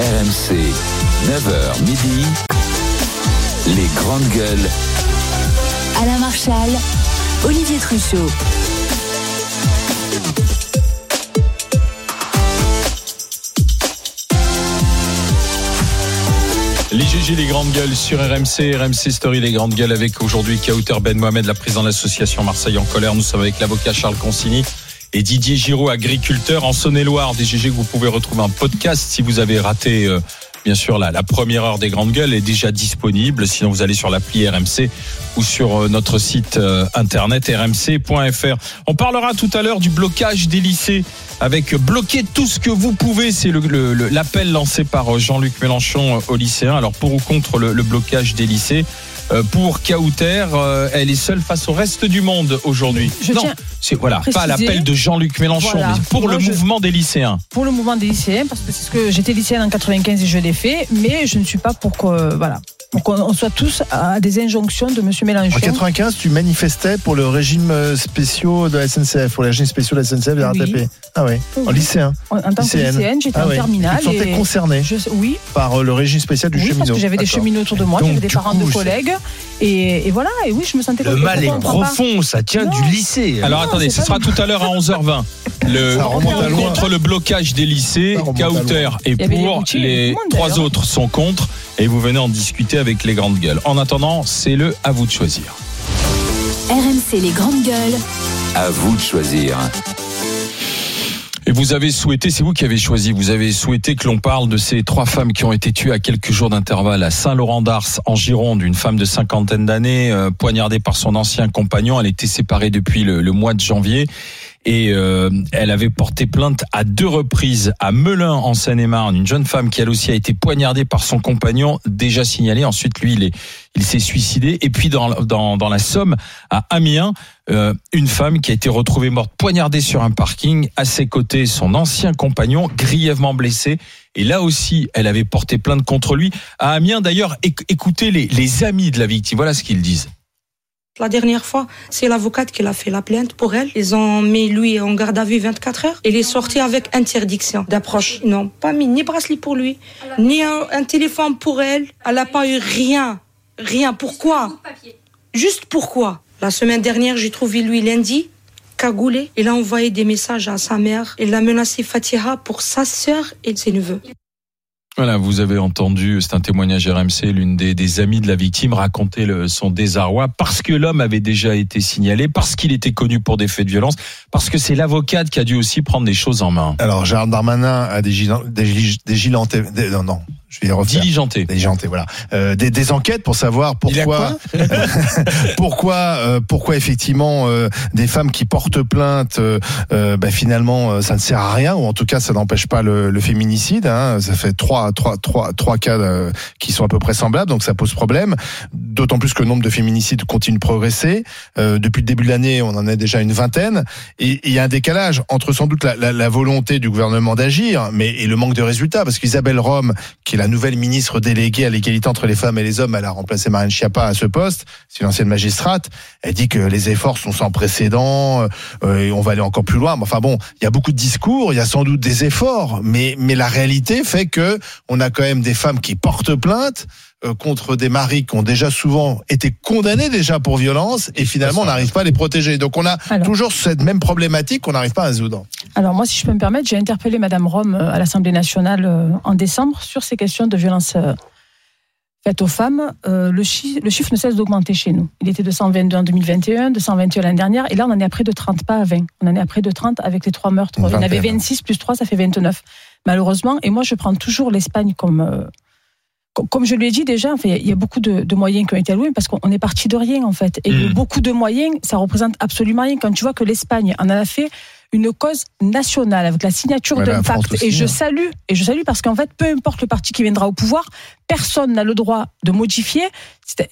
RMC, 9h midi, les grandes gueules. Alain Marchal, Olivier Truchot. Les GG, les grandes gueules sur RMC, RMC Story, les grandes gueules avec aujourd'hui Kauter Ben Mohamed, la présidente de l'association Marseille en colère. Nous sommes avec l'avocat Charles Consigny et Didier Giraud, agriculteur en Saône-et-Loire. Des GG que vous pouvez retrouver en podcast si vous avez raté, euh, bien sûr, la, la, première heure des grandes gueules est déjà disponible. Sinon, vous allez sur l'appli RMC ou sur euh, notre site euh, internet rmc.fr. On parlera tout à l'heure du blocage des lycées avec bloquer tout ce que vous pouvez. C'est l'appel le, le, lancé par Jean-Luc Mélenchon aux lycéens. Alors pour ou contre le, le blocage des lycées? Pour Kauter, elle est seule face au reste du monde aujourd'hui. Non, c'est voilà, pas l'appel de Jean-Luc Mélenchon, voilà. mais pour Moi, le je, mouvement des lycéens. Pour le mouvement des lycéens, parce que c'est ce que j'étais lycéenne en 95 et je l'ai fait, mais je ne suis pas pour que voilà. Pour qu'on soit tous à des injonctions de M. Mélenchon. En 95, tu manifestais pour le régime spéciaux de la SNCF, pour le régime spéciaux de la SNCF de la RATP. Oui. Ah oui, oui. en lycéen. En, en tant que lycéenne, j'étais ah en oui. terminale. Tu te sentais concerné je, oui. par le régime spécial du oui, cheminot. parce que j'avais des cheminots autour de moi, j'avais des parents coup, de collègues. Et, et, voilà, et oui, je me sentais Le mal est profond, ça tient non. du lycée. Alors non, attendez, ce sera tout à l'heure à 11h20. Le, contre le blocage des lycées, Kauter est pour, les trois autres sont contre, et vous venez en discuter avec les grandes gueules. En attendant, c'est le à vous de choisir. RMC les grandes gueules. À vous de choisir. Et vous avez souhaité, c'est vous qui avez choisi, vous avez souhaité que l'on parle de ces trois femmes qui ont été tuées à quelques jours d'intervalle à Saint-Laurent-d'Ars, en Gironde, une femme de cinquantaine d'années, euh, poignardée par son ancien compagnon. Elle était séparée depuis le, le mois de janvier et euh, elle avait porté plainte à deux reprises à Melun en Seine-et-Marne, une jeune femme qui elle aussi a été poignardée par son compagnon déjà signalé. Ensuite, lui, il est, il s'est suicidé. Et puis dans dans, dans la Somme, à Amiens, euh, une femme qui a été retrouvée morte poignardée sur un parking. À ses côtés, son ancien compagnon grièvement blessé. Et là aussi, elle avait porté plainte contre lui. À Amiens, d'ailleurs, écoutez les, les amis de la victime. Voilà ce qu'ils disent. La dernière fois, c'est l'avocate qui a fait la plainte pour elle. Ils ont mis lui en garde à vue 24 heures. Il est sorti avec interdiction d'approche. Ils n'ont pas mis ni bracelet pour lui, ni un, un téléphone pour elle. Elle n'a pas eu rien. Rien. Pourquoi? Juste pourquoi? La semaine dernière, j'ai trouvé lui lundi, cagoulé. Il a envoyé des messages à sa mère. Il a menacé Fatiha pour sa sœur et ses neveux. Vous avez entendu, c'est un témoignage RMC, l'une des, amies de la victime raconter son désarroi parce que l'homme avait déjà été signalé, parce qu'il était connu pour des faits de violence, parce que c'est l'avocate qui a dû aussi prendre des choses en main. Alors, Gérald Darmanin a des, gilantés, des non, non, je vais refaire. Diligenté. Diligenté, voilà. Euh, des, des, enquêtes pour savoir pourquoi, pourquoi, euh, pourquoi effectivement euh, des femmes qui portent plainte, euh, bah, finalement, ça ne sert à rien, ou en tout cas, ça n'empêche pas le, le féminicide. Hein. Ça fait trois, trois, trois, trois cas qui sont à peu près semblables, donc ça pose problème. D'autant plus que le nombre de féminicides continue de progresser. depuis le début de l'année, on en a déjà une vingtaine, et il y a un décalage entre sans doute la, la, la volonté du gouvernement d'agir, mais et le manque de résultats, parce qu'Isabelle Rome, qui est la nouvelle ministre déléguée à l'égalité entre les femmes et les hommes, elle a remplacé Marine Schiappa à ce poste, c'est l'ancienne magistrate, elle dit que les efforts sont sans précédent, euh, et on va aller encore plus loin. Mais enfin bon, il y a beaucoup de discours, il y a sans doute des efforts, mais, mais la réalité fait que on a quand même des femmes qui portent plainte, euh, contre des maris qui ont déjà souvent été condamnés déjà pour violence et finalement on n'arrive pas à les protéger. Donc on a Alors, toujours cette même problématique qu'on n'arrive pas à résoudre. Alors moi si je peux me permettre, j'ai interpellé Madame Rome à l'Assemblée nationale en décembre sur ces questions de violence faites aux femmes. Euh, le, chiffre, le, chiffre, ne cesse d'augmenter chez nous. Il était de 122 en 2021, de 121 l'année dernière et là on en est à près de 30, pas à 20. On en est à près de 30 avec les trois meurtres. En avait 26 plus 3, ça fait 29 malheureusement. Et moi je prends toujours l'Espagne comme... Euh, comme je l'ai dit déjà, enfin, il y a beaucoup de, de, moyens qui ont été alloués parce qu'on est parti de rien en fait. Et mmh. beaucoup de moyens, ça représente absolument rien. Quand tu vois que l'Espagne en a fait une cause nationale avec la signature ouais, d'un pacte. Aussi, et je salue, et je salue parce qu'en fait, peu importe le parti qui viendra au pouvoir, personne n'a le droit de modifier.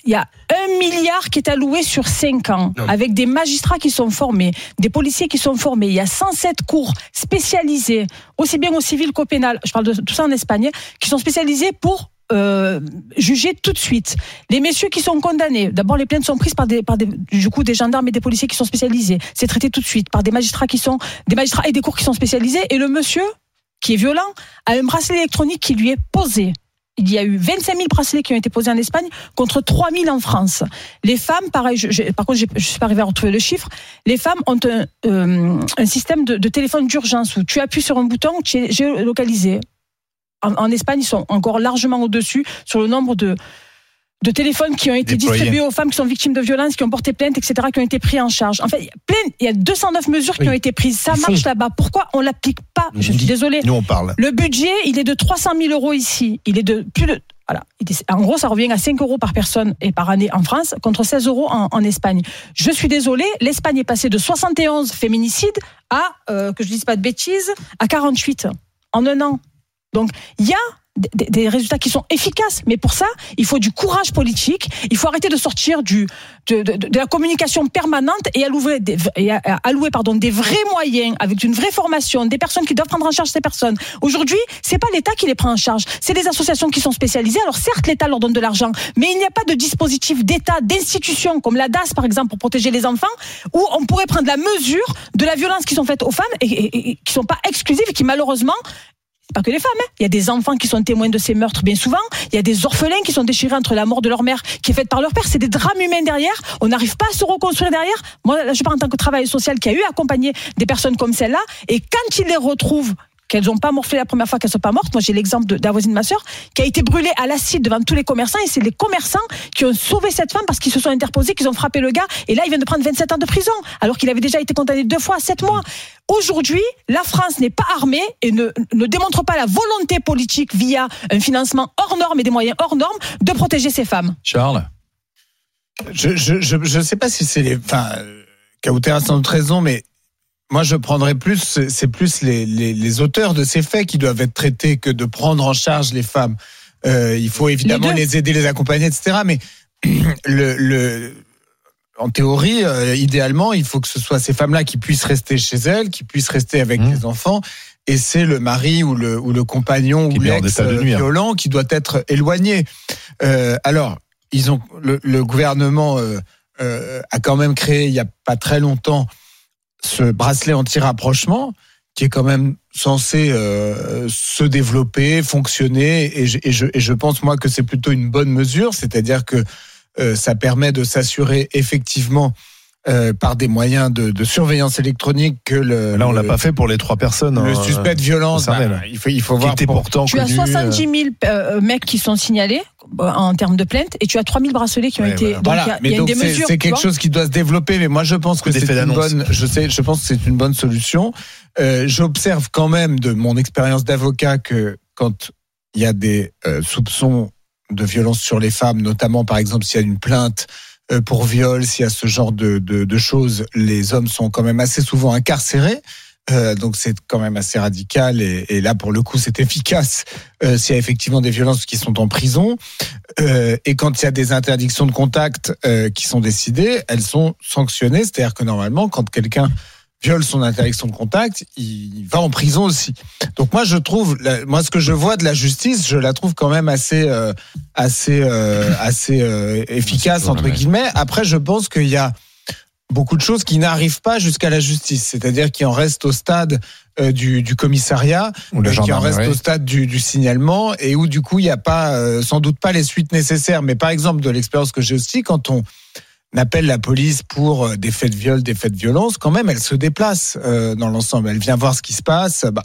Il y a un milliard qui est alloué sur cinq ans, non. avec des magistrats qui sont formés, des policiers qui sont formés. Il y a 107 cours spécialisés, aussi bien au civil qu'au pénal. Je parle de tout ça en Espagne, qui sont spécialisés pour euh, tout de suite. Les messieurs qui sont condamnés, d'abord les plaintes sont prises par des, par des, du coup des gendarmes et des policiers qui sont spécialisés. C'est traité tout de suite par des magistrats qui sont des magistrats et des cours qui sont spécialisés. Et le monsieur qui est violent, a un bracelet électronique qui lui est posé. Il y a eu 25 000 bracelets qui ont été posés en Espagne contre 3 000 en France. Les femmes, pareil, par contre, je suis pas arrivée à retrouver le chiffre. Les femmes ont un, euh, un système de, de téléphone d'urgence où tu appuies sur un bouton, tu es géolocalisé. En, en Espagne, ils sont encore largement au-dessus sur le nombre de, de téléphones qui ont été distribués aux femmes qui sont victimes de violences, qui ont porté plainte, etc., qui ont été pris en charge. En fait, il y a plein, il y a 209 mesures qui ont été prises. Ça Ils marche font. là-bas. Pourquoi on l'applique pas Je suis désolée. Nous, on parle. Le budget, il est de 300 000 euros ici. Il est de plus de. Voilà. En gros, ça revient à 5 euros par personne et par année en France, contre 16 euros en, en Espagne. Je suis désolée, l'Espagne est passée de 71 féminicides à, euh, que je dise pas de bêtises, à 48 en un an. Donc, il y a des, résultats qui sont efficaces, mais pour ça, il faut du courage politique. Il faut arrêter de sortir de, la communication permanente et allouer, des, pardon, des vrais moyens avec une vraie formation, des personnes qui doivent prendre en charge ces personnes. Aujourd'hui, c'est pas l'État qui les prend en charge, c'est les associations qui sont spécialisées. Alors certes, l'État leur donne de l'argent, mais il n'y a pas de dispositif d'État, d'institution comme la DAS par exemple pour protéger les enfants, où on pourrait prendre la mesure de la violence qui sont faites aux femmes et, et- et qui sont pas exclusives et qui malheureusement pas que les femmes. hein. Il y a des enfants qui sont témoins de ces meurtres bien souvent. Il y a des orphelins qui sont déchirés entre la mort de leur mère qui est faite par leur père. C'est des drames humains derrière. On n'arrive pas à se reconstruire derrière. Moi, là, je parle en tant que travailleuse sociale qui a eu accompagné des personnes comme celle-là. Et quand ils les retrouvent, qu'elles n'ont pas morflé la première fois, qu'elles sont pas mortes. Moi, j'ai l'exemple de, de la voisine de ma sœur qui a été brûlée à l'acide devant tous les commerçants. Et c'est les commerçants qui ont sauvé cette femme parce qu'ils se sont interposés, qu'ils ont frappé le gars. Et là, il vient de prendre 27 ans de prison alors qu'il avait déjà été condamné deux fois à 7 mois. Aujourd'hui, la France n'est pas armée et ne, ne démontre pas la volonté politique via un financement hors norme et des moyens hors normes de protéger ces femmes. Charles? Je je je, je sais pas si c'est les. Enfin, Kauter a sans doute raison, mais moi je prendrais plus. c'est- plus les, les les auteurs de ces faits qui doivent être traités que de prendre en charge les femmes. Euh, il faut évidemment les, aider, les accompagner, etc. Mais le le en théorie, euh, idéalement, il faut que ce soit ces femmes-là qui puissent rester chez elles, qui puissent rester avec Mmh. les enfants. Et c'est le mari ou le, ou le compagnon Qui ou l'ex euh, violent qui doit être éloigné. Euh, alors, ils ont le, le gouvernement euh, euh, a quand même créé il y a pas très longtemps ce bracelet anti-rapprochement qui est quand même censé euh, se développer, fonctionner, et je, et, je, et je pense moi que c'est plutôt une bonne mesure, c'est-à-dire que euh, ça permet de s'assurer effectivement euh, par des moyens de, de surveillance électronique que le, Là, on l'a pas fait pour les trois personnes. le hein, suspect de violence, bah, là. il faut il faut voir pour- pourtant Tu as connus, 70 000 euh, mecs qui sont signalés euh, en termes de plaintes et tu as 3 000 bracelets qui ont Ouais, été. voilà. Donc il y Voilà, a, il mais y a donc des c'est mesures. c'est tu quelque chose qui doit se développer. Mais moi, je pense que c'est une bonne. Je sais, je pense que c'est une bonne solution. Euh, J'observe quand même de mon expérience d'avocat que quand il y a des euh, soupçons de violence sur les femmes, notamment par exemple s'il y a une plainte euh, pour viol, s'il y a ce genre de, de, de choses, les hommes sont quand même assez souvent incarcérés. Euh, donc c'est quand même assez radical et, et là pour le coup c'est efficace euh, s'il y a effectivement des violences qui sont en prison euh, et quand il y a des interdictions de contact euh, qui sont décidées, elles sont sanctionnées. C'est-à-dire que normalement, quand quelqu'un viole son interdiction de contact, il va en prison aussi. Donc moi, je trouve, moi, ce que je vois de la justice, je la trouve quand même assez, euh, assez, euh, assez euh, efficace entre guillemets. Après, je pense qu'il y a beaucoup de choses qui n'arrivent pas jusqu'à la justice, c'est-à-dire qui en restent au stade euh, du, du commissariat euh, qui en reste au stade du, du signalement et où du coup il n'y a pas euh, sans doute pas les suites nécessaires. Mais par exemple de l'expérience que j'ai aussi, quand on appelle la police pour euh, des faits de viol, des faits de violence, quand même elle se déplace euh, dans l'ensemble. Elle vient voir ce qui se passe. Bah,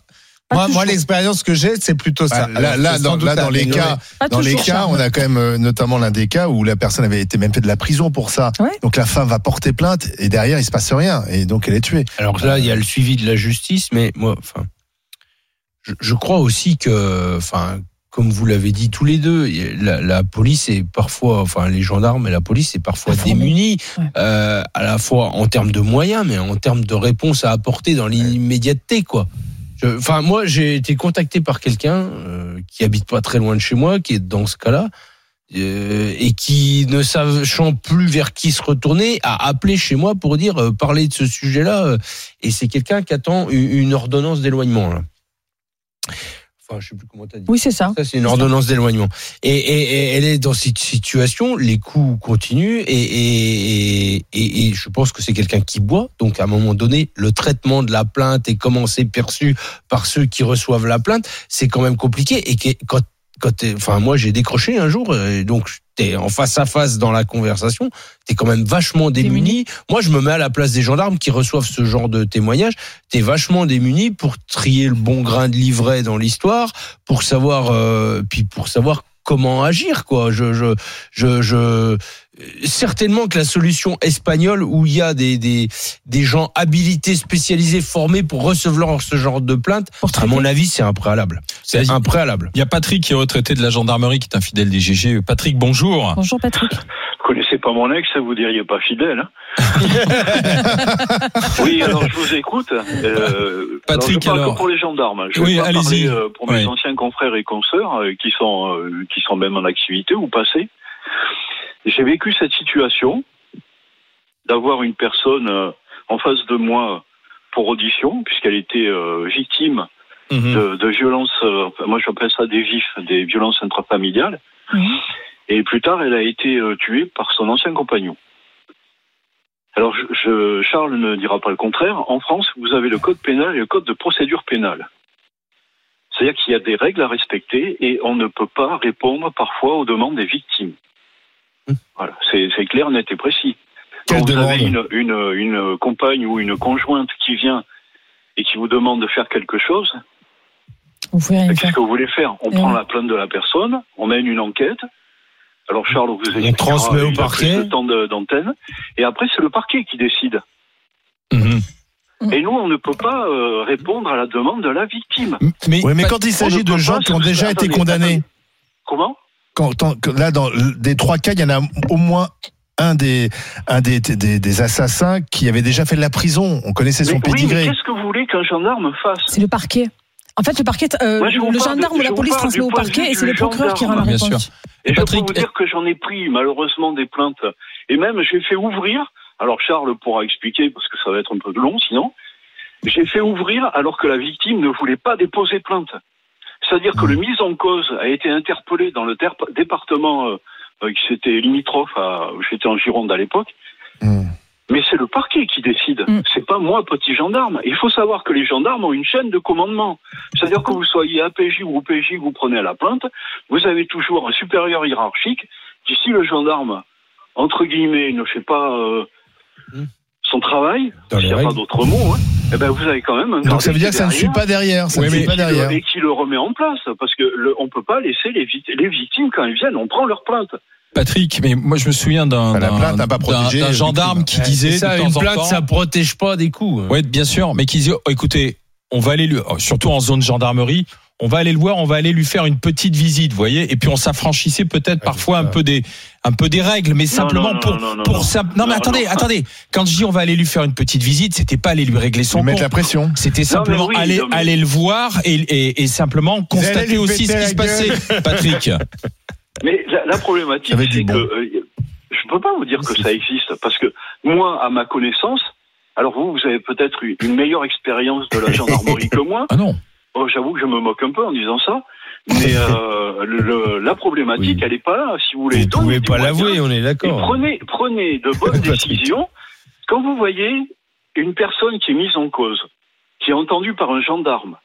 moi, moi l'expérience que j'ai, c'est plutôt ça. Bah, là, là, dans, là, les cas, dans les cas, on a quand même euh, notamment l'un des cas où la personne avait été même fait de la prison pour ça. Ouais. Donc la femme va porter plainte et derrière il se passe rien et donc elle est tuée. Alors là, il y a le suivi de la justice, mais moi, enfin, je, je crois aussi que, enfin, comme vous l'avez dit tous les deux, la, la police est parfois, enfin, les gendarmes et la police est parfois Informés. démunis, Ouais. euh, à la fois en termes de moyens, mais en termes de réponses à apporter dans l'immédiateté, quoi. Enfin, moi, j'ai été contacté par quelqu'un euh, qui habite pas très loin de chez moi, qui est dans ce cas-là. euh, et qui ne sachant plus vers qui se retourner a appelé chez moi pour dire euh, parler de ce sujet-là euh, et c'est quelqu'un qui attend une ordonnance d'éloignement. Enfin, je sais plus comment t'as dit. Oui, c'est ça. Ça, c'est une ordonnance d'éloignement. Et, et, et elle est dans cette situation, les coups continuent, et je pense que c'est quelqu'un qui boit. Donc, à un moment donné, le traitement de la plainte et comment c'est perçu par ceux qui reçoivent la plainte, c'est quand même compliqué. Et que, quand, quand enfin, moi, j'ai décroché un jour, et donc t'es en face à face dans la conversation, t'es quand même vachement démuni. Moi, je me mets à la place des gendarmes qui reçoivent ce genre de témoignages. T'es vachement démuni pour trier le bon grain de livret dans l'histoire, pour savoir, euh, puis pour savoir comment agir, quoi. Je, je, je, je, certainement que la solution espagnole où il y a des, des, des gens habilités, spécialisés, formés pour recevoir ce genre de plainte, à mon avis, c'est un préalable. C'est un préalable. Il y a Patrick qui est retraité de la gendarmerie, qui est un fidèle des GG. Patrick, bonjour. Bonjour Patrick. Vous connaissez pas mon ex, vous diriez pas fidèle. hein oui, alors je vous écoute. Euh, Patrick, alors, je parle alors. que pour les gendarmes. Je vais Oui, allez-y. euh, pour mes Oui. anciens confrères et consoeurs euh, qui sont euh, qui sont même en activité ou passés. J'ai vécu cette situation d'avoir une personne euh, en face de moi pour audition, puisqu'elle était euh, victime Mhm. de, de violences, euh, moi j'appelle ça des vifs, des violences intrafamiliales. Et plus tard, elle a été tuée par son ancien compagnon. Alors, je, je- Charles ne dira pas le contraire. En France, vous avez le code pénal et le code de procédure pénale. C'est-à-dire qu'il y a des règles à respecter et on ne peut pas répondre parfois aux demandes des victimes. Voilà, c'est clair, net et précis. Quelle Quand vous demande avez une, une, une compagne ou une conjointe qui vient et qui vous demande de faire quelque chose, Qu'est-ce que vous voulez faire? On Et prend ouais. la plainte de la personne, on mène une enquête. Alors Charles, vous expliquera transmet au parquet. plus de temps d'antenne. Et après, c'est le parquet qui décide. Mhm. Et nous, on ne peut pas euh, répondre à la demande de la victime. Mais, quand il On s'agit de gens qui ont déjà été condamnés. Comment? Quand, tant là, dans des trois cas, il y en a au moins un des, un des, des, des assassins qui avait déjà fait de la prison. On connaissait son Mais Oui, mais pédigré. qu'est-ce que vous voulez qu'un gendarme fasse C'est le parquet. En fait, le parquet, euh, Moi, le gendarme de- ou la police transmet au parquet et c'est le procureur qui rend la Bien réponse. sûr. Et, Et je Patrick, peux vous dire que j'en ai pris malheureusement des plaintes. Et même j'ai fait ouvrir. Alors Charles pourra expliquer parce que ça va être un peu long sinon. J'ai fait ouvrir alors que la victime ne voulait pas déposer plainte. C'est-à-dire que le mise en cause a été interpellé dans le département euh, euh, qui c'était limitrophe à j'étais en Gironde à l'époque. Hmm. Mais c'est le parquet qui décide. Mm. C'est pas moi, petit gendarme. Il faut savoir que les gendarmes ont une chaîne de commandement. C'est-à-dire que vous soyez APJ ou OPJ, que vous prenez à la plainte, vous avez toujours un supérieur hiérarchique qui, si le gendarme, entre guillemets, ne fait pas euh, Mm. Son travail, s'il n'y a pas d'autre mot, hein, eh ben vous avez quand même un Donc ça veut dire que ça ne suit pas derrière. Ça Oui, ne suit pas qui le- derrière. et qui le remet en place. Parce que le, on peut pas laisser les, vit- les victimes, quand elles viennent, on prend leur plainte. Patrick, mais moi je me souviens d'un plainte gendarme qui disait ça, de une temps en plainte, temps- ça protège pas des coups. Ouais, bien sûr, mais qui disait, oh, écoutez, on va aller lui, oh, surtout en zone gendarmerie, on va aller le voir, on va aller lui faire une petite visite, vous voyez, et puis on s'affranchissait peut-être parfois un peu des, un peu des règles, mais simplement non, pour, non, non, pour non. ça. Non, mais attendez, non. attendez. Quand je dis on va aller lui faire une petite visite, c'était pas aller lui régler son Lui mettre compte. la pression. C'était simplement oui, aller, non, mais- aller le voir et, et, et simplement constater aussi ce qui se passait, Patrick. Mais la, la problématique, c'est que euh, je peux pas vous dire que ça existe parce que moi, à ma connaissance, alors vous, vous avez peut-être eu une meilleure expérience de la gendarmerie que moi. Ah non. Oh, J'avoue que je me moque un peu en disant ça, mais euh, le- le- la problématique, Oui. elle est pas là. Si vous voulez, Vous donnez pouvez pas l'avouer, on est d'accord. prenez, prenez de bonnes décisions. Quand vous voyez une personne qui est mise en cause, qui est entendue par un gendarme,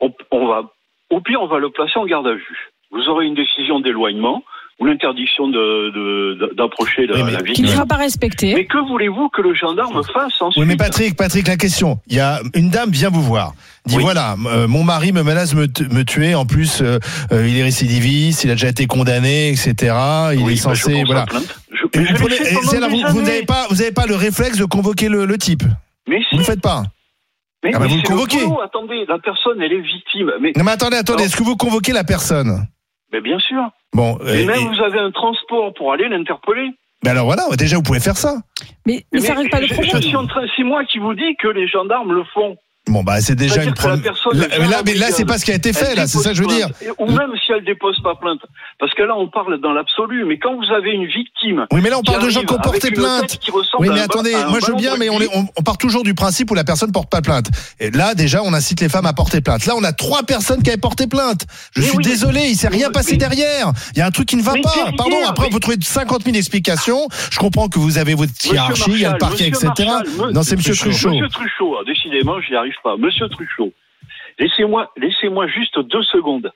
on, on va, au pire, on va le placer en garde à vue. Vous aurez une décision d'éloignement ou l'interdiction de- de- de- d'approcher la, mais- la Qui ne sera pas respecté. Mais que voulez-vous que le gendarme fasse ensuite Oui, mais Patrick, Patrick, la question. Il y a une dame vient vous voir. Dit Oui. voilà, euh, mon mari me menace de me, tuer. En plus, euh, euh, il est récidiviste, il a déjà été condamné, etc. Il Oui, est bah, censé, voilà. Je, vous je prenez- et là, n'avez pas, vous n'avez pas le réflexe de convoquer le, le type. Mais si, Vous le faites pas. mais, Ah bah, mais vous le convoquez. Attendez, la personne, elle est victime. Mais, Non, mais attendez, attendez. Est-ce que vous convoquez la personne? Mais bien sûr. Bon, Et euh, même et- vous avez un transport pour aller l'interpeller. mais alors voilà, déjà vous pouvez faire ça. Mais, mais ça règle pas le problème. c'est moi qui vous dis que les gendarmes le font. Bon, bah, c'est déjà une personne, Là, mais là, mais là, c'est pas ce qui a été fait, elle là, c'est ça que je veux dire. Ou même si elle dépose pas plainte. Parce que là, on parle dans l'absolu. Mais quand vous avez une victime. Oui, mais là, on parle de gens qui ont porté plainte. Oui, mais attendez, moi je veux bien, mais on, est- rugby. on, on part toujours du principe où la personne porte pas plainte. Et là, déjà, on incite les femmes à porter plainte. Là, on a trois personnes qui avaient porté plainte. Je Mais suis oui. désolé, il s'est rien passé mais- derrière. Il y a un truc qui ne va Mais pas. derrière, Pardon, après, peut trouver 50 000 explications. Je comprends que vous avez votre hiérarchie, il y a le parquet, etc. Non, c'est Monsieur Truchot. Monsieur Truchot, décidément, j'y arrive pas. Monsieur Truchot, laissez-moi, laissez-moi juste deux secondes.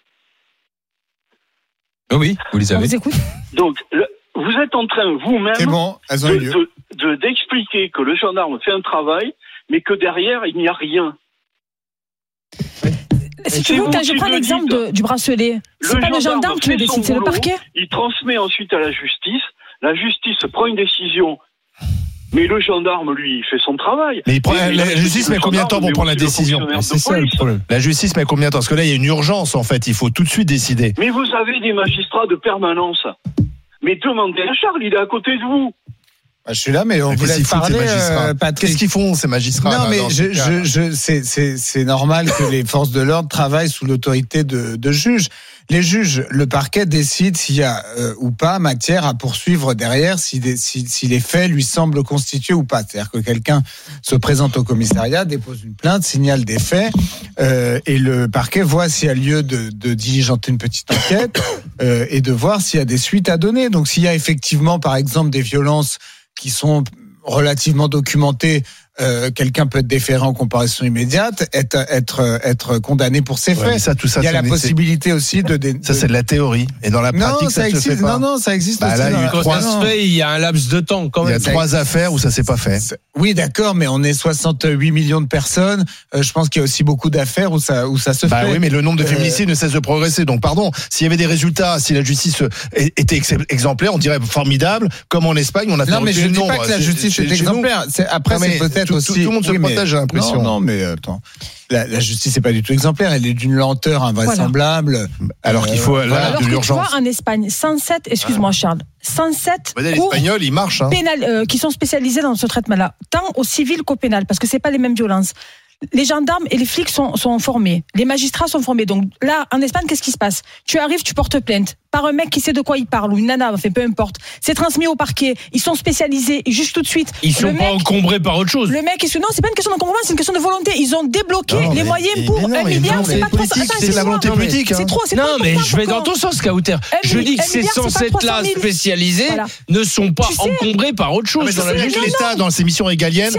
Oh oui, vous les On avez. vous écoute. Donc, le- vous êtes en train vous-même bon, de- de- de- d'expliquer que le gendarme fait un travail, mais que derrière, il n'y a rien. Si tu veux, vous je prends le l'exemple du bracelet, c'est pas le gendarme qui le décide, c'est le parquet. Il transmet ensuite à la justice. La justice prend une décision. Mais le gendarme, lui, il fait son travail. Mais il prend- la le- justice met combien de temps pour prendre la décision C'est ça le problème. La justice met combien de temps Parce que là, il y a une urgence, en fait. Il faut tout de suite décider. Mais vous avez des magistrats de permanence. Mais demandez à Charles, il est à côté de vous. Bah, je suis là, mais on ces parler, euh, Patrick. Qu'est-ce qu'ils font, ces magistrats Non, là, mais je, je, je, c'est, normal que les forces de l'ordre travaillent sous l'autorité de, de juges. Les juges, le parquet décide s'il y a euh, ou pas matière à poursuivre derrière, si, des- si, si les faits lui semblent constitués ou pas. C'est-à-dire que quelqu'un se présente au commissariat, dépose une plainte, signale des faits, euh, et le parquet voit s'il y a lieu de, de diligenter une petite enquête et de voir s'il y a des suites à donner. Donc s'il y a effectivement, par exemple, des violences qui sont relativement documentées, euh, quelqu'un peut être déféré en comparaison immédiate, être, être, être condamné pour ses Ouais, faits. ça, tout ça, Il y a la possibilité aussi de... Ça, c'est de la théorie. Et dans la non, pratique, ça, ça se fait existe. pas. Non, non, ça existe Bah, aussi. là, il y a la- Quand trois- ça se fait, il y a un laps de temps quand Il y a même. trois affaires où ça s'est pas fait. Oui, d'accord, mais on est 68 millions de personnes. Euh, je pense qu'il y a aussi beaucoup d'affaires où ça, où ça se Bah fait. oui, mais le nombre de Euh, féminicides ne cesse de progresser. Donc, pardon, s'il y avait des résultats, si la justice euh, était ex- exemplaire, on dirait formidable. Comme en Espagne, on a fait Non, mais je ne dis pas que la justice est exemplaire. C'est- Après, Non, mais c'est peut-être tout- aussi. tout le monde se mais- protège, j'ai l'impression. Non, non, mais attends. La, la justice n'est pas du tout exemplaire. Elle est d'une lenteur invraisemblable. Alors qu'il faut, Euh, là, Alors de l'urgence. vois, en Espagne, 107, excuse-moi Charles, 107 Bah, cours Espagnols, ils marchent. Hein. pénal, euh, qui sont spécialisés dans ce traitement-là, tant au civil qu'au pénal, parce que c'est pas les mêmes violences. Les gendarmes et les flics sont, sont formés, les magistrats sont formés. Donc là, en Espagne, qu'est-ce qui se passe? Tu arrives, tu portes plainte par un mec qui sait de quoi il parle ou une nana, enfin peu importe. C'est transmis au parquet. Ils sont spécialisés, ils jugent tout de suite. Ils sont Le pas mec- encombrés par autre chose. Le mec, est non, c'est pas une question d'encombrement, c'est une question de volonté. Ils ont débloqué Non, les mais- moyens mais- pour mais non, un milliard. non, C'est pas trop. c'est de la volonté politique. hein. C'est trop, c'est Non, mais je vais dans ton sens, Kauter. Je dis que ces milliard, c'est pas 107 là 300 000. spécialisés ne sont pas encombrés par autre chose dans que l'État, dans ses missions régaliennes,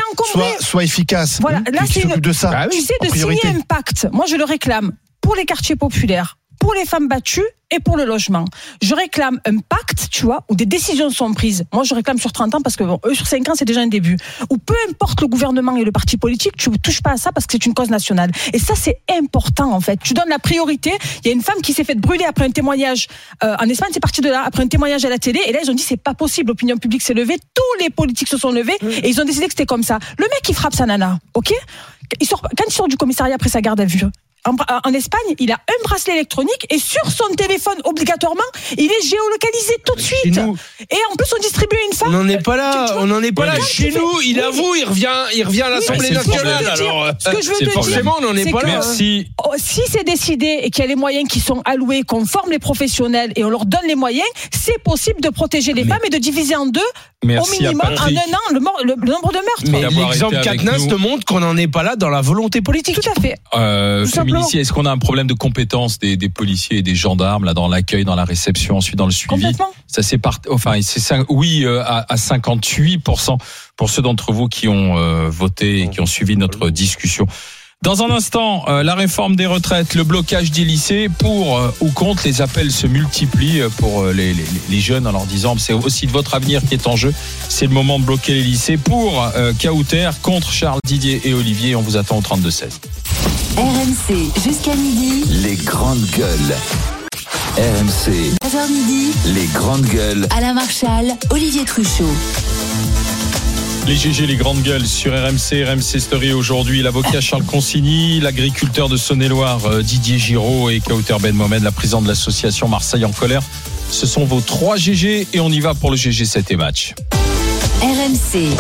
soit, efficace. Voilà, Qui- là, c'est de ça. Bah. Tu sais, de signer un pacte, moi je le réclame pour les quartiers populaires, pour les femmes battues et pour le logement. Je réclame un pacte, tu vois, où des décisions sont prises. Moi, je réclame sur 30 ans parce que bon, eux, sur 5 ans, c'est déjà un début. Ou peu importe le gouvernement et le parti politique, tu ne touches pas à ça parce que c'est une cause nationale. Et ça, c'est important, en fait. Tu donnes la priorité. Il y a une femme qui s'est faite brûler après un témoignage. euh, en Espagne, c'est parti de là, après un témoignage à la télé. Et là, ils ont dit, c'est pas possible. L'opinion publique s'est levée. Tous les politiques se sont levés. Et ils ont décidé que c'était comme ça. Le mec, il frappe sa nana. OK? Il sort, quand il sort du commissariat après sa garde à vue, en, en Espagne, il a un bracelet électronique et sur son téléphone, obligatoirement, il est géolocalisé tout de suite. nous, Et en plus, on distribue une on femme. n'en est pas là. Tu- tu vois- On n'en est pas là. Chez nous, il Oui. avoue, il revient, il revient à l'Assemblée c'est le nationale. Alors, euh, Ce que je veux C'est te dire, forcément, on n'en est c'est pas que- là. Merci. Oh, si c'est décidé et qu'il y a les moyens qui sont alloués, qu'on forme les professionnels et on leur donne les moyens, c'est possible de protéger les Mais- femmes et de diviser en deux, au Merci minimum, en un an, le, mor- le- le nombre de meurtres. Mais l'exemple nous. te montre qu'on n'en est pas là dans la volonté politique. Tout à fait. Euh, Tout est-ce qu'on a un problème de compétence des, des policiers et des gendarmes là dans l'accueil, dans la réception, ensuite dans le suivi? Ça c'est part, enfin c'est ça, oui euh, à, à 58 pour ceux d'entre vous qui ont euh, voté et qui ont suivi notre discussion. Dans un instant, euh, la réforme des retraites, le blocage des lycées, pour euh, ou contre, les appels se multiplient euh, pour euh, les, les, les jeunes en leur disant c'est aussi de votre avenir qui est en jeu. C'est le moment de bloquer les lycées pour euh, Kauter, contre Charles Didier et Olivier. On vous attend au 32-16. RMC jusqu'à midi, Les grandes gueules. RMC, 13h midi, les grandes gueules. Alain Marchal, Olivier Truchot. Les GG, les grandes gueules sur RMC, RMC Story aujourd'hui. L'avocat Charles Consigny, l'agriculteur de Saône-et-Loire euh, Didier Giraud et Kauter Ben Mohamed, la présidente de l'association Marseille en colère. Ce sont vos trois GG et on y va pour le GG 7 et match. RMC,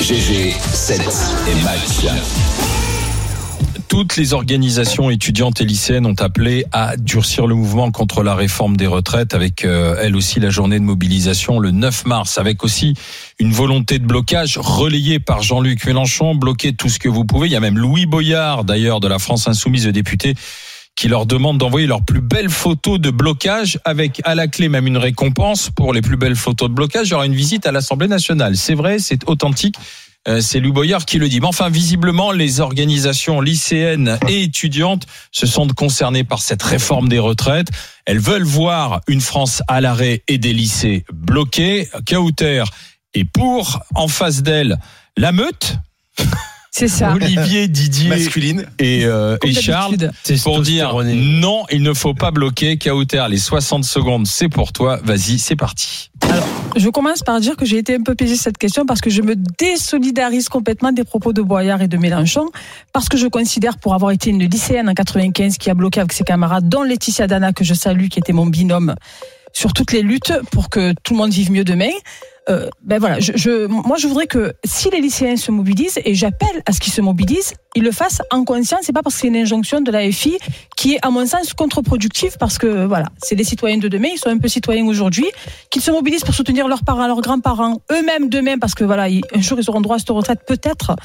GG, 7 et match. Toutes les organisations étudiantes et lycéennes ont appelé à durcir le mouvement contre la réforme des retraites avec euh, elle aussi la journée de mobilisation le 9 mars avec aussi une volonté de blocage relayée par Jean-Luc Mélenchon, bloquer tout ce que vous pouvez. Il y a même Louis Boyard d'ailleurs de la France Insoumise, le député qui leur demande d'envoyer leurs plus belles photos de blocage avec à la clé même une récompense pour les plus belles photos de blocage. Il y aura une visite à l'Assemblée nationale. C'est vrai, c'est authentique. Euh, C'est Louis Boyard qui le dit. Mais enfin, visiblement, les organisations lycéennes et étudiantes se sentent concernées par cette réforme des retraites. Elles veulent voir une France à l'arrêt et des lycées bloqués. Kauter est pour. En face d'elle, la meute. C'est ça. Olivier, Didier Masculine. et, euh, et Charles pour dire non, il ne faut pas bloquer. Kauter, les 60 secondes, c'est pour toi. Vas-y, c'est parti. Je commence par dire que j'ai été un peu piégée sur cette question parce que je me désolidarise complètement des propos de Boyard et de Mélenchon parce que je considère pour avoir été une lycéenne en 95 qui a bloqué avec ses camarades, dont Laetitia Dana que je salue, qui était mon binôme sur toutes les luttes pour que tout le monde vive mieux demain. Euh, ben voilà, je, je, moi je voudrais que si les lycéens se mobilisent et j'appelle à ce qu'ils se mobilisent, ils le fassent en conscience. C'est pas parce que c'est une injonction de la FI qui est à mon sens contre-productive parce que voilà, c'est les citoyens de demain, ils sont un peu citoyens aujourd'hui, qu'ils se mobilisent pour soutenir leurs parents, leurs grands-parents, eux-mêmes demain parce que voilà, un jour ils auront droit à cette retraite peut-être.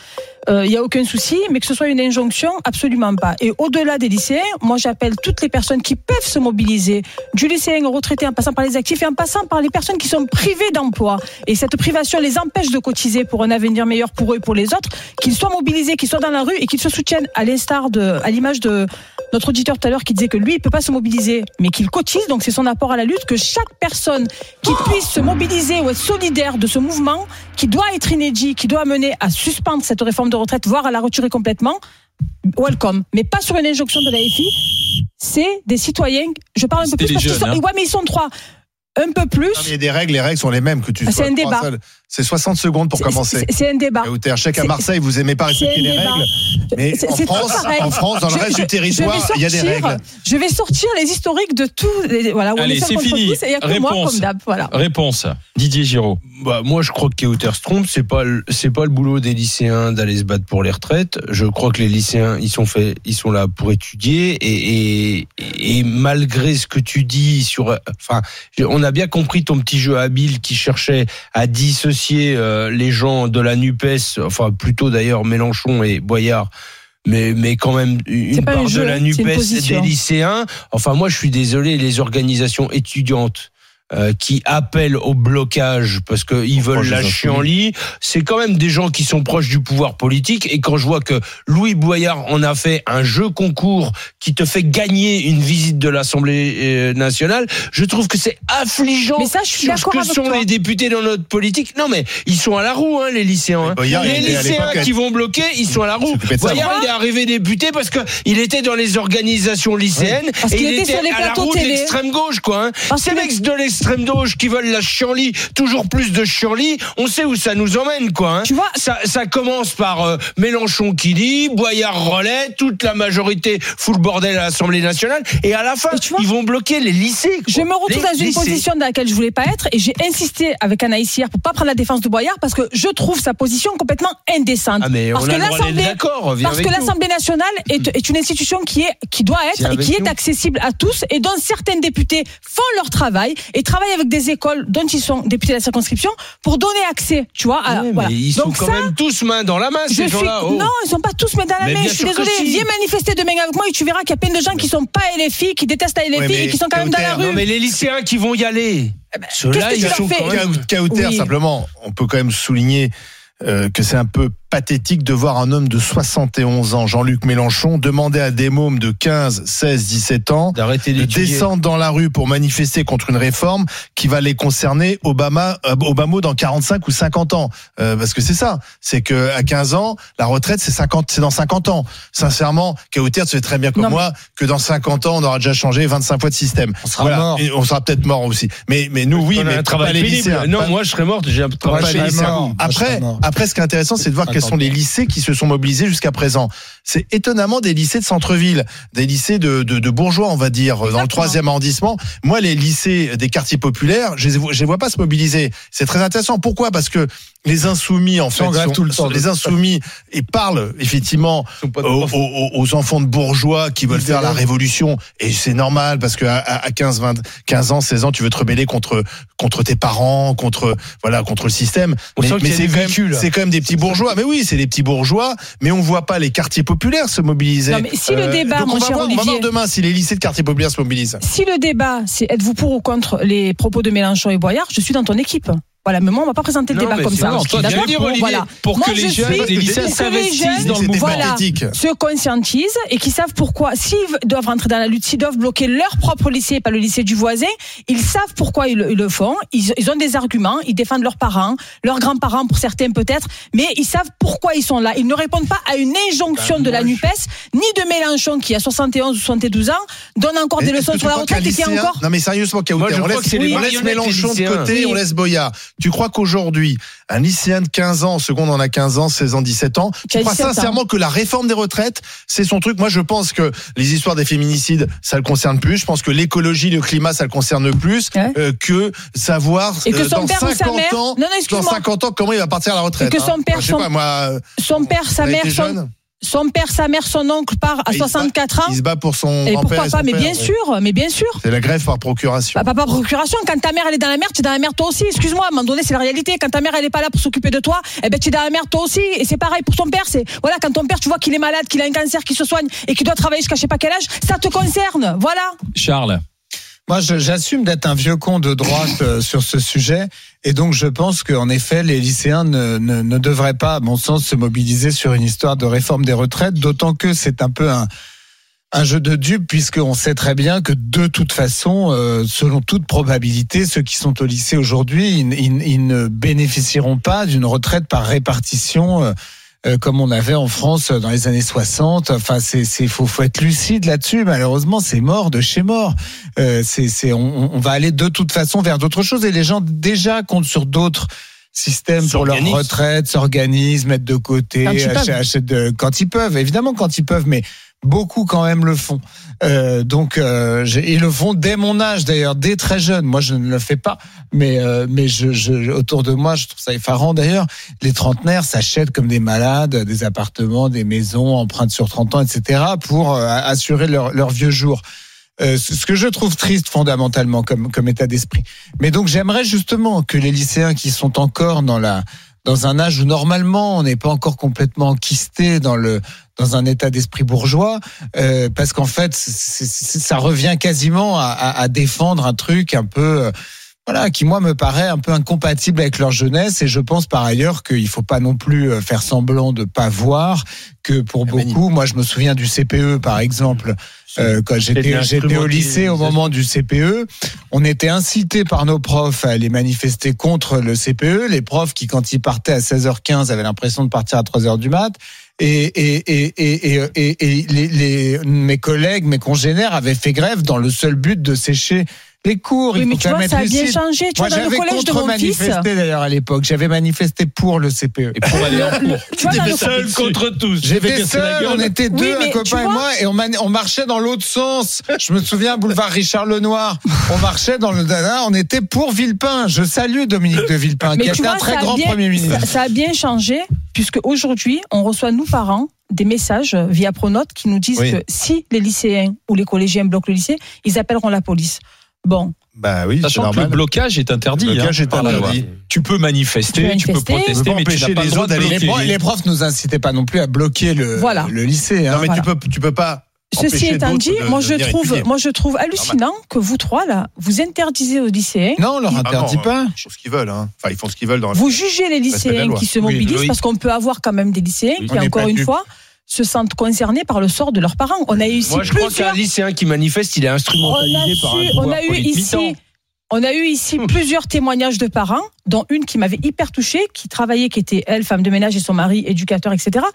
Il y a aucun souci, mais que ce soit une injonction, absolument pas. Et au-delà des lycéens, moi j'appelle toutes les personnes qui peuvent se mobiliser, du lycéen au retraité, en passant par les actifs et en passant par les personnes qui sont privées d'emploi. Et cette privation les empêche de cotiser pour un avenir meilleur pour eux et pour les autres, qu'ils soient mobilisés, qu'ils soient dans la rue et qu'ils se soutiennent à l'instar de, à l'image de notre auditeur tout à l'heure qui disait que lui, il peut pas se mobiliser, mais qu'il cotise, donc c'est son apport à la lutte, que chaque personne qui puisse se mobiliser ou être solidaire de ce mouvement, qui doit être inédit, qui doit mener à suspendre cette réforme de retraite, voire à la retirer complètement, welcome. Mais pas sur une injonction de la FI. C'est des citoyens, je parle un peu plus parce qu'ils sont, hein. ouais, mais ils sont trois. Un peu plus. Non, mais il y a des règles, les règles sont les mêmes que tu Ah, sois c'est un débat. seuls. C'est 60 secondes pour C'est- commencer. c'est- C'est un débat. Sais qu'à C'est- Marseille, vous aimez pas respecter les débat. règles. Mais en France, en France, dans le Je- reste je- du territoire, il y a des règles. Je vais sortir les historiques de tout. les- Voilà, Allez, c'est fini. tous et que moi Réponse. comme d'hab. Voilà. Réponse. Didier Giraud. Bah, moi, je crois que Kauter se trompe. C'est pas, le- c'est pas le boulot des lycéens d'aller se battre pour les retraites. Je crois que les lycéens, ils sont faits, ils sont là pour étudier et, et, et malgré ce que tu dis sur, enfin, on a bien compris ton petit jeu habile qui cherchait à dissocier euh, les gens de la Nupes, enfin plutôt d'ailleurs Mélenchon et Boyard. Mais, mais quand même une un part de la Nupes des lycéens. Enfin, moi, je suis désolé, les organisations étudiantes euh, qui appellent au blocage parce qu'ils veulent la des chienlit, c'est quand même des gens qui sont proches du pouvoir politique. Et quand je vois que Louis Boyard en a fait un jeu concours qui te fait gagner une visite de l'Assemblée euh, nationale, je trouve que c'est affligeant Mais ça, je suis sur ce que avec sont toi. les députés dans notre politique. Non, mais ils sont à la roue, hein, les lycéens. hein. Boyard, les il lycéens qui vont bloquer, ils sont à la roue. Boyard, il est arrivé député parce que il était dans les organisations lycéennes Parce et qu'il il était était sur les à la plateaux roue de l'extrême gauche, quoi. Hein. Ces qu'il mecs de l'extrême gauche qui veulent la chienlit, toujours plus de chienlit, on sait où ça nous emmène, quoi. Hein. Tu vois, Ça, ça commence par euh, Mélenchon qui dit, Boyard relais, toute la majorité fout le bordel à l'Assemblée nationale, et à la fin, Et tu vois, ils vont bloquer les lycées. quoi. Je me retrouve Les dans une lycées. position dans laquelle je voulais pas être et j'ai insisté avec Anaïs hier pour pas prendre la défense de Boyard parce que je trouve sa position complètement indécente. Ah, mais parce on que parce que l'Assemblée nationale est, est une institution qui est qui doit être et qui est accessible à tous et dont certains députés font leur travail et travaillent avec des écoles dont ils sont députés de la circonscription pour donner accès, tu vois. à- Ouais, voilà. mais ils sont Donc quand ça, même tous main dans la main, ces gens-là. oh. Non, ils sont pas tous main dans la Mais main. Je suis désolée. si. Viens manifester demain avec moi et tu verras qu'il y a plein de gens qui sont pas LFI, qui détestent la LFI et qui sont quand même dans la rue. Non, mais les lycéens qui vont y aller. qu'est-ce Ceux-là, que ils sont quand même. Oui. simplement, on peut quand même souligner euh, que c'est un peu pathétique de voir un homme de 71 ans, Jean-Luc Mélenchon, demander à des mômes de 15, 16, 17 ans D'arrêter de descendre dans la rue pour manifester contre une réforme qui va les concerner Obama, euh, Obama dans 45 ou 50 ans. Euh, parce que c'est ça, c'est que à 15 ans, la retraite c'est 50, c'est dans 50 ans. Sincèrement, Kauter, tu sais très bien comme Non, moi que dans 50 ans, on aura déjà changé 25 fois de système. On sera mort. Et on sera peut-être mort aussi. Mais mais nous oui, mais un pas travail les lycéens. Non, Pas- moi je serais mort, j'ai un travail Après. Après, ce qui est intéressant, c'est de voir quels sont les lycées qui se sont mobilisés jusqu'à présent. C'est étonnamment des lycées de centre-ville, des lycées de, de, de bourgeois, on va dire, dans le troisième arrondissement. Moi, les lycées des quartiers populaires, je je les vois pas se mobiliser. C'est très intéressant. Pourquoi? Parce que les insoumis en fait, Sont grave sont- tout le temps. les insoumis et parlent effectivement aux, profs. aux- aux enfants de bourgeois qui veulent faire la révolution. Et c'est normal parce que à, à 15 20 15 ans 16 ans tu veux te rebeller contre contre tes parents contre voilà contre le système. On mais, mais c'est quand quand même des petits bourgeois. Mais oui c'est des petits bourgeois mais on voit pas les quartiers populaires se mobiliser. Euh, Non, mais si le débat, donc mon on va cher Olivier- voir demain si les lycées de quartiers populaires se mobilisent. Si le débat, c'est êtes-vous pour ou contre les propos de Mélenchon et Boyard, je suis dans ton équipe. Voilà, mais moi, on va pas présenter le Non, débat comme ça. bon, toi, D'accord bien dire, Olivier, Voilà. pour Moi, que les je jeunes, suis- les s'investissent dans le mouvement. voilà, se conscientisent et qui savent pourquoi, s'ils doivent rentrer dans la lutte, s'ils doivent bloquer leur propre lycée, pas le lycée du voisin, ils savent pourquoi ils, le- ils le font. Ils, ils ont des arguments, ils défendent leurs parents, leurs grands-parents pour certains peut-être, mais ils savent pourquoi ils sont là. Ils ne répondent pas à une injonction Bah, de la NUPES, ni de Mélenchon qui a 71 ou 72 ans, donne encore des leçons sur la retraite et qui encore Non mais sérieusement, on laisse, Mélenchon de côté, on laisse Boyard. Tu crois qu'aujourd'hui, un lycéen de 15 ans, seconde on a 15 ans, 16 ans, 17 ans, tu crois 17 ans. sincèrement que la réforme des retraites, c'est son truc? Moi, je pense que les histoires des féminicides, ça le concerne plus. Je pense que l'écologie, le climat, ça le concerne plus Ouais. euh, que savoir Et que euh, son dans père ou 50 sa mère- ans, Non, non, dans excuse-moi. 50 ans, comment il va partir à la retraite. Et que son hein? père, Enfin, je sais son- pas, moi, son père, sa mère, son, son père, sa mère, son oncle part à Et il se bat- 64 ans. il se bat pour son Et grand-père pourquoi et pas son Mais père, bien ouais. sûr, mais bien sûr. C'est la grève par procuration. Bah, pas par procuration. Quand ta mère elle est dans la merde, tu es dans la merde toi aussi. Excuse-moi, à un moment donné, c'est la réalité. Quand ta mère elle est pas là pour s'occuper de toi, eh ben tu es dans la merde toi aussi. Et c'est pareil pour ton père. C'est voilà, quand ton père tu vois qu'il est malade, qu'il a un cancer, qu'il se soigne et qu'il doit travailler jusqu'à je sais pas quel âge, ça te concerne. Voilà. Charles. Moi, j'assume d'être un vieux con de droite euh, sur ce sujet. Et donc, je pense qu'en effet, les lycéens ne, devraient pas, à mon sens, se mobiliser sur une histoire de réforme des retraites, d'autant que c'est un peu un, jeu de dupes, puisqu'on sait très bien que de toute façon, euh, selon toute probabilité, ceux qui sont au lycée aujourd'hui, ils ne bénéficieront pas d'une retraite par répartition. euh, euh, comme on avait en France dans les années 60. Enfin, c'est, c'est, faut, faut être lucide là-dessus. Malheureusement, c'est mort de chez mort. Euh, c'est, c'est, on, on va aller de toute façon vers d'autres choses et les gens déjà comptent sur d'autres systèmes pour leur retraite, s'organisent, mettent de côté, achètent, achètent de- quand ils peuvent. Évidemment, quand ils peuvent, mais beaucoup quand même le font. Euh, donc, euh, ils le font dès mon âge d'ailleurs, dès très jeune. Moi, je ne le fais pas, mais euh, mais je, je, autour de moi, je trouve ça effarant d'ailleurs. Les trentenaires s'achètent comme des malades des appartements, des maisons, empruntent sur 30 ans, etc. pour euh, assurer leur, leur vieux jour. Euh, ce ce que je trouve triste fondamentalement comme comme état d'esprit. Mais donc j'aimerais justement que les lycéens qui sont encore dans la dans un âge où normalement on n'est pas encore complètement enquisté dans le dans un état d'esprit bourgeois, euh, parce qu'en fait c'est- c'est- ça revient quasiment à, à- à défendre un truc un peu euh, voilà, qui moi me paraît un peu incompatible avec leur jeunesse. Et je pense par ailleurs qu'il faut pas non plus euh, faire semblant de pas voir que pour beaucoup, moi je me souviens du CPE par exemple, euh, quand j'étais j'étais au lycée au moment du CPE, on était incité par nos profs à aller manifester contre le CPE, les profs qui quand ils partaient à 16h15 avaient l'impression de partir à 3h du mat. Et, et, et, et, les, les- mes collègues, mes congénères avaient fait grève dans le seul but de sécher les cours. Oui, Il mais faut tu quand vois, ça a bien changé. Tu Moi, vois, dans le collège de mon fils. contre-manifesté d'ailleurs à l'époque. J'avais manifesté pour le CPE. Et pour aller en cours. Tu vois, dans Seul contre tous. J'étais seul, on était Oui, deux, mais un tu copain et vois- moi, et on, man- on marchait dans l'autre sens. Je me souviens, boulevard Richard Lenoir. On marchait dans le Dada, on était pour Villepin. Je salue Dominique de Villepin, Mais qui a tu été un très grand bien- Premier ministre. Ça, ça a bien changé, puisque aujourd'hui, on reçoit, nous, parents, des messages via Pronote qui nous disent Oui. que si les lycéens ou les collégiens bloquent le lycée, ils appelleront la police. Bon, Bah oui, c'est Sachant que le normal. blocage est interdit. Le blocage hein, est par la loi. interdit. Tu peux manifester, Tu peux manifester. protester, Tu peux mais tu empêcher n'as pas les le droit d'aller- Les, les profs nous incitaient pas non plus à bloquer le, Voilà. le lycée. hein. Non mais Voilà. tu peux tu peux pas. Ceci étant dit, de- moi de je trouve, étudier. moi je trouve hallucinant que vous trois là, vous interdisez aux lycéens, Non, on leur Ah interdit non, pas. Ils font ce qu'ils veulent. Hein. Enfin, ils font ce qu'ils veulent dans. la- vous jugez les lycéens qui se mobilisent oui. parce qu'on peut avoir quand même des lycéens Oui. qui On encore une fois se sentent concernés par le sort de leurs parents. On a eu ici Moi, je crois plusieurs qu'un lycéen qui manifeste, il est on a, instrumentalisé par un on a eu politique ici. On a eu ici plusieurs témoignages de parents, dont une qui m'avait hyper touchée, qui travaillait, qui était elle, femme de ménage et son mari, éducateur, etc.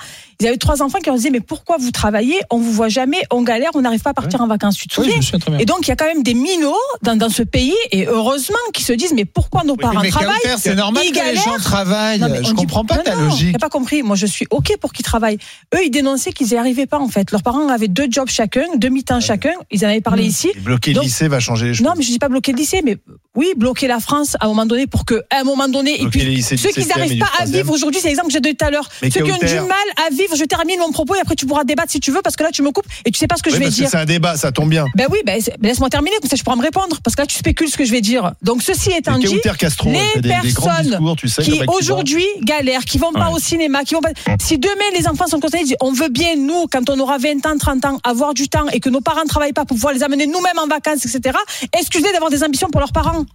Ils avaient trois enfants qui leur disaient, mais pourquoi vous travaillez? On vous voit jamais, on galère, on n'arrive pas à partir en vacances. Tu te Oui, souviens? Et donc, il y a quand même des minots dans, dans ce pays, et heureusement, qui se disent, mais pourquoi nos Oui, parents mais travaillent? C'est normal ils que les gens travaillent. Non, je dit- comprends pas Non, ta non, logique. T'as pas compris. Moi, je suis OK pour qu'ils travaillent. Eux, ils dénonçaient qu'ils n'y arrivaient pas, en fait. Leurs parents avaient deux jobs chacun, deux mi-temps chacun. Ils en avaient parlé Hmm. ici. Et bloquer le lycée va changer les choses. Non, mais je dis pas bloquer le lycée, mais oui, bloquer la France à un moment donné pour que, à un moment donné, et puis les lycées du ceux qui 7e et n'arrivent pas à 3e. vivre aujourd'hui, c'est l'exemple que j'ai donné tout à l'heure. Ceux qui ont du mal à vivre, je termine mon propos et après tu pourras débattre si tu veux parce que là tu me coupes et tu sais pas ce que Oui, je vais parce dire. c'est un débat, ça tombe bien. Ben oui, ben, ben laisse-moi terminer, comme ça je pourras me répondre, parce que là tu spécules ce que je vais dire. Donc ceci étant dit, Castro, les des personnes discours, tu sais, qui aujourd'hui galèrent, qui vont pas au cinéma, qui vont pas. Si demain les enfants sont concernés, on veut bien nous, quand on aura 20 ans, 30 ans, avoir du temps et que nos parents travaillent pas pour pouvoir les amener nous-mêmes en vacances, etc. Excusez d'avoir des ambitions pour leurs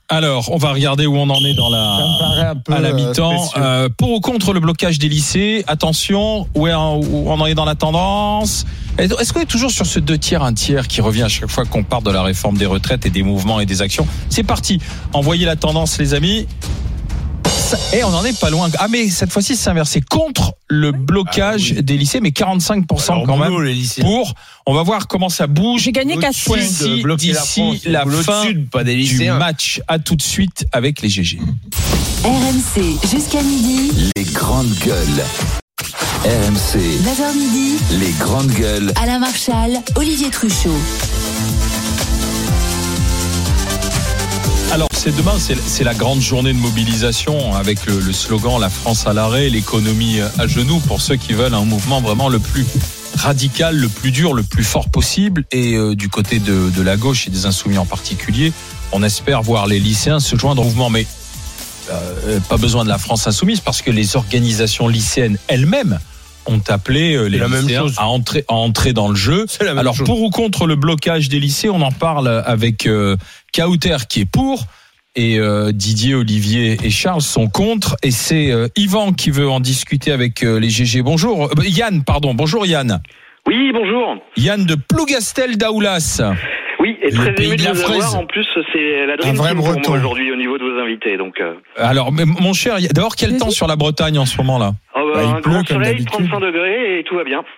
Alors, on va regarder où on en est dans la. à la euh, mi-temps. Euh, pour ou contre le blocage des lycées Attention, où, est- où on en est dans la tendance? Est-ce qu'on est toujours sur ce deux tiers, un tiers qui revient à chaque fois qu'on parle de la réforme des retraites et des mouvements et des actions? C'est parti. Envoyez la tendance, les amis. Et on en est pas loin. Ah mais cette fois-ci c'est inversé contre le blocage des lycées, mais 45% Alors, quand boulot, même les lycéens. pour. On va voir comment ça bouge J'ai gagné qu'à d'ici bloquer la la fin pas des du lycéens. match. À tout de suite avec les GG. RMC jusqu'à midi. Les grandes gueules. RMC. 9h midi. Les grandes gueules. Alain Marchal, Olivier Truchot. Alors, c'est demain, c'est la grande journée de mobilisation avec le, le slogan La France à l'arrêt, l'économie à genoux pour ceux qui veulent un mouvement vraiment le plus radical, le plus dur, le plus fort possible. Et euh, du côté de, la gauche et des insoumis en particulier, on espère voir les lycéens se joindre au mouvement. Mais euh, pas besoin de la France insoumise parce que les organisations lycéennes elles-mêmes ont appelé euh, les la lycéens à entrer, à entrer dans le jeu. C'est la même Alors chose. pour ou contre le blocage des lycées, on en parle avec euh, Kauter qui est pour et euh, Didier, Olivier et Charles sont contre et c'est euh, Yvan qui veut en discuter avec euh, les GG. Bonjour Euh, Yann, pardon. Bonjour Yann. Oui, bonjour. Yann de Plougastel d'Aoulas. Oui, et très ému de la vous avoir. En plus, c'est la dream team pour moi aujourd'hui au niveau de vos invités. Donc, euh, Alors mais mon cher, y- d'abord quel temps sur la Bretagne en ce moment là oh, bah, Bah, il un pleut grand soleil, d'habitude. 35 degrés et tout va bien.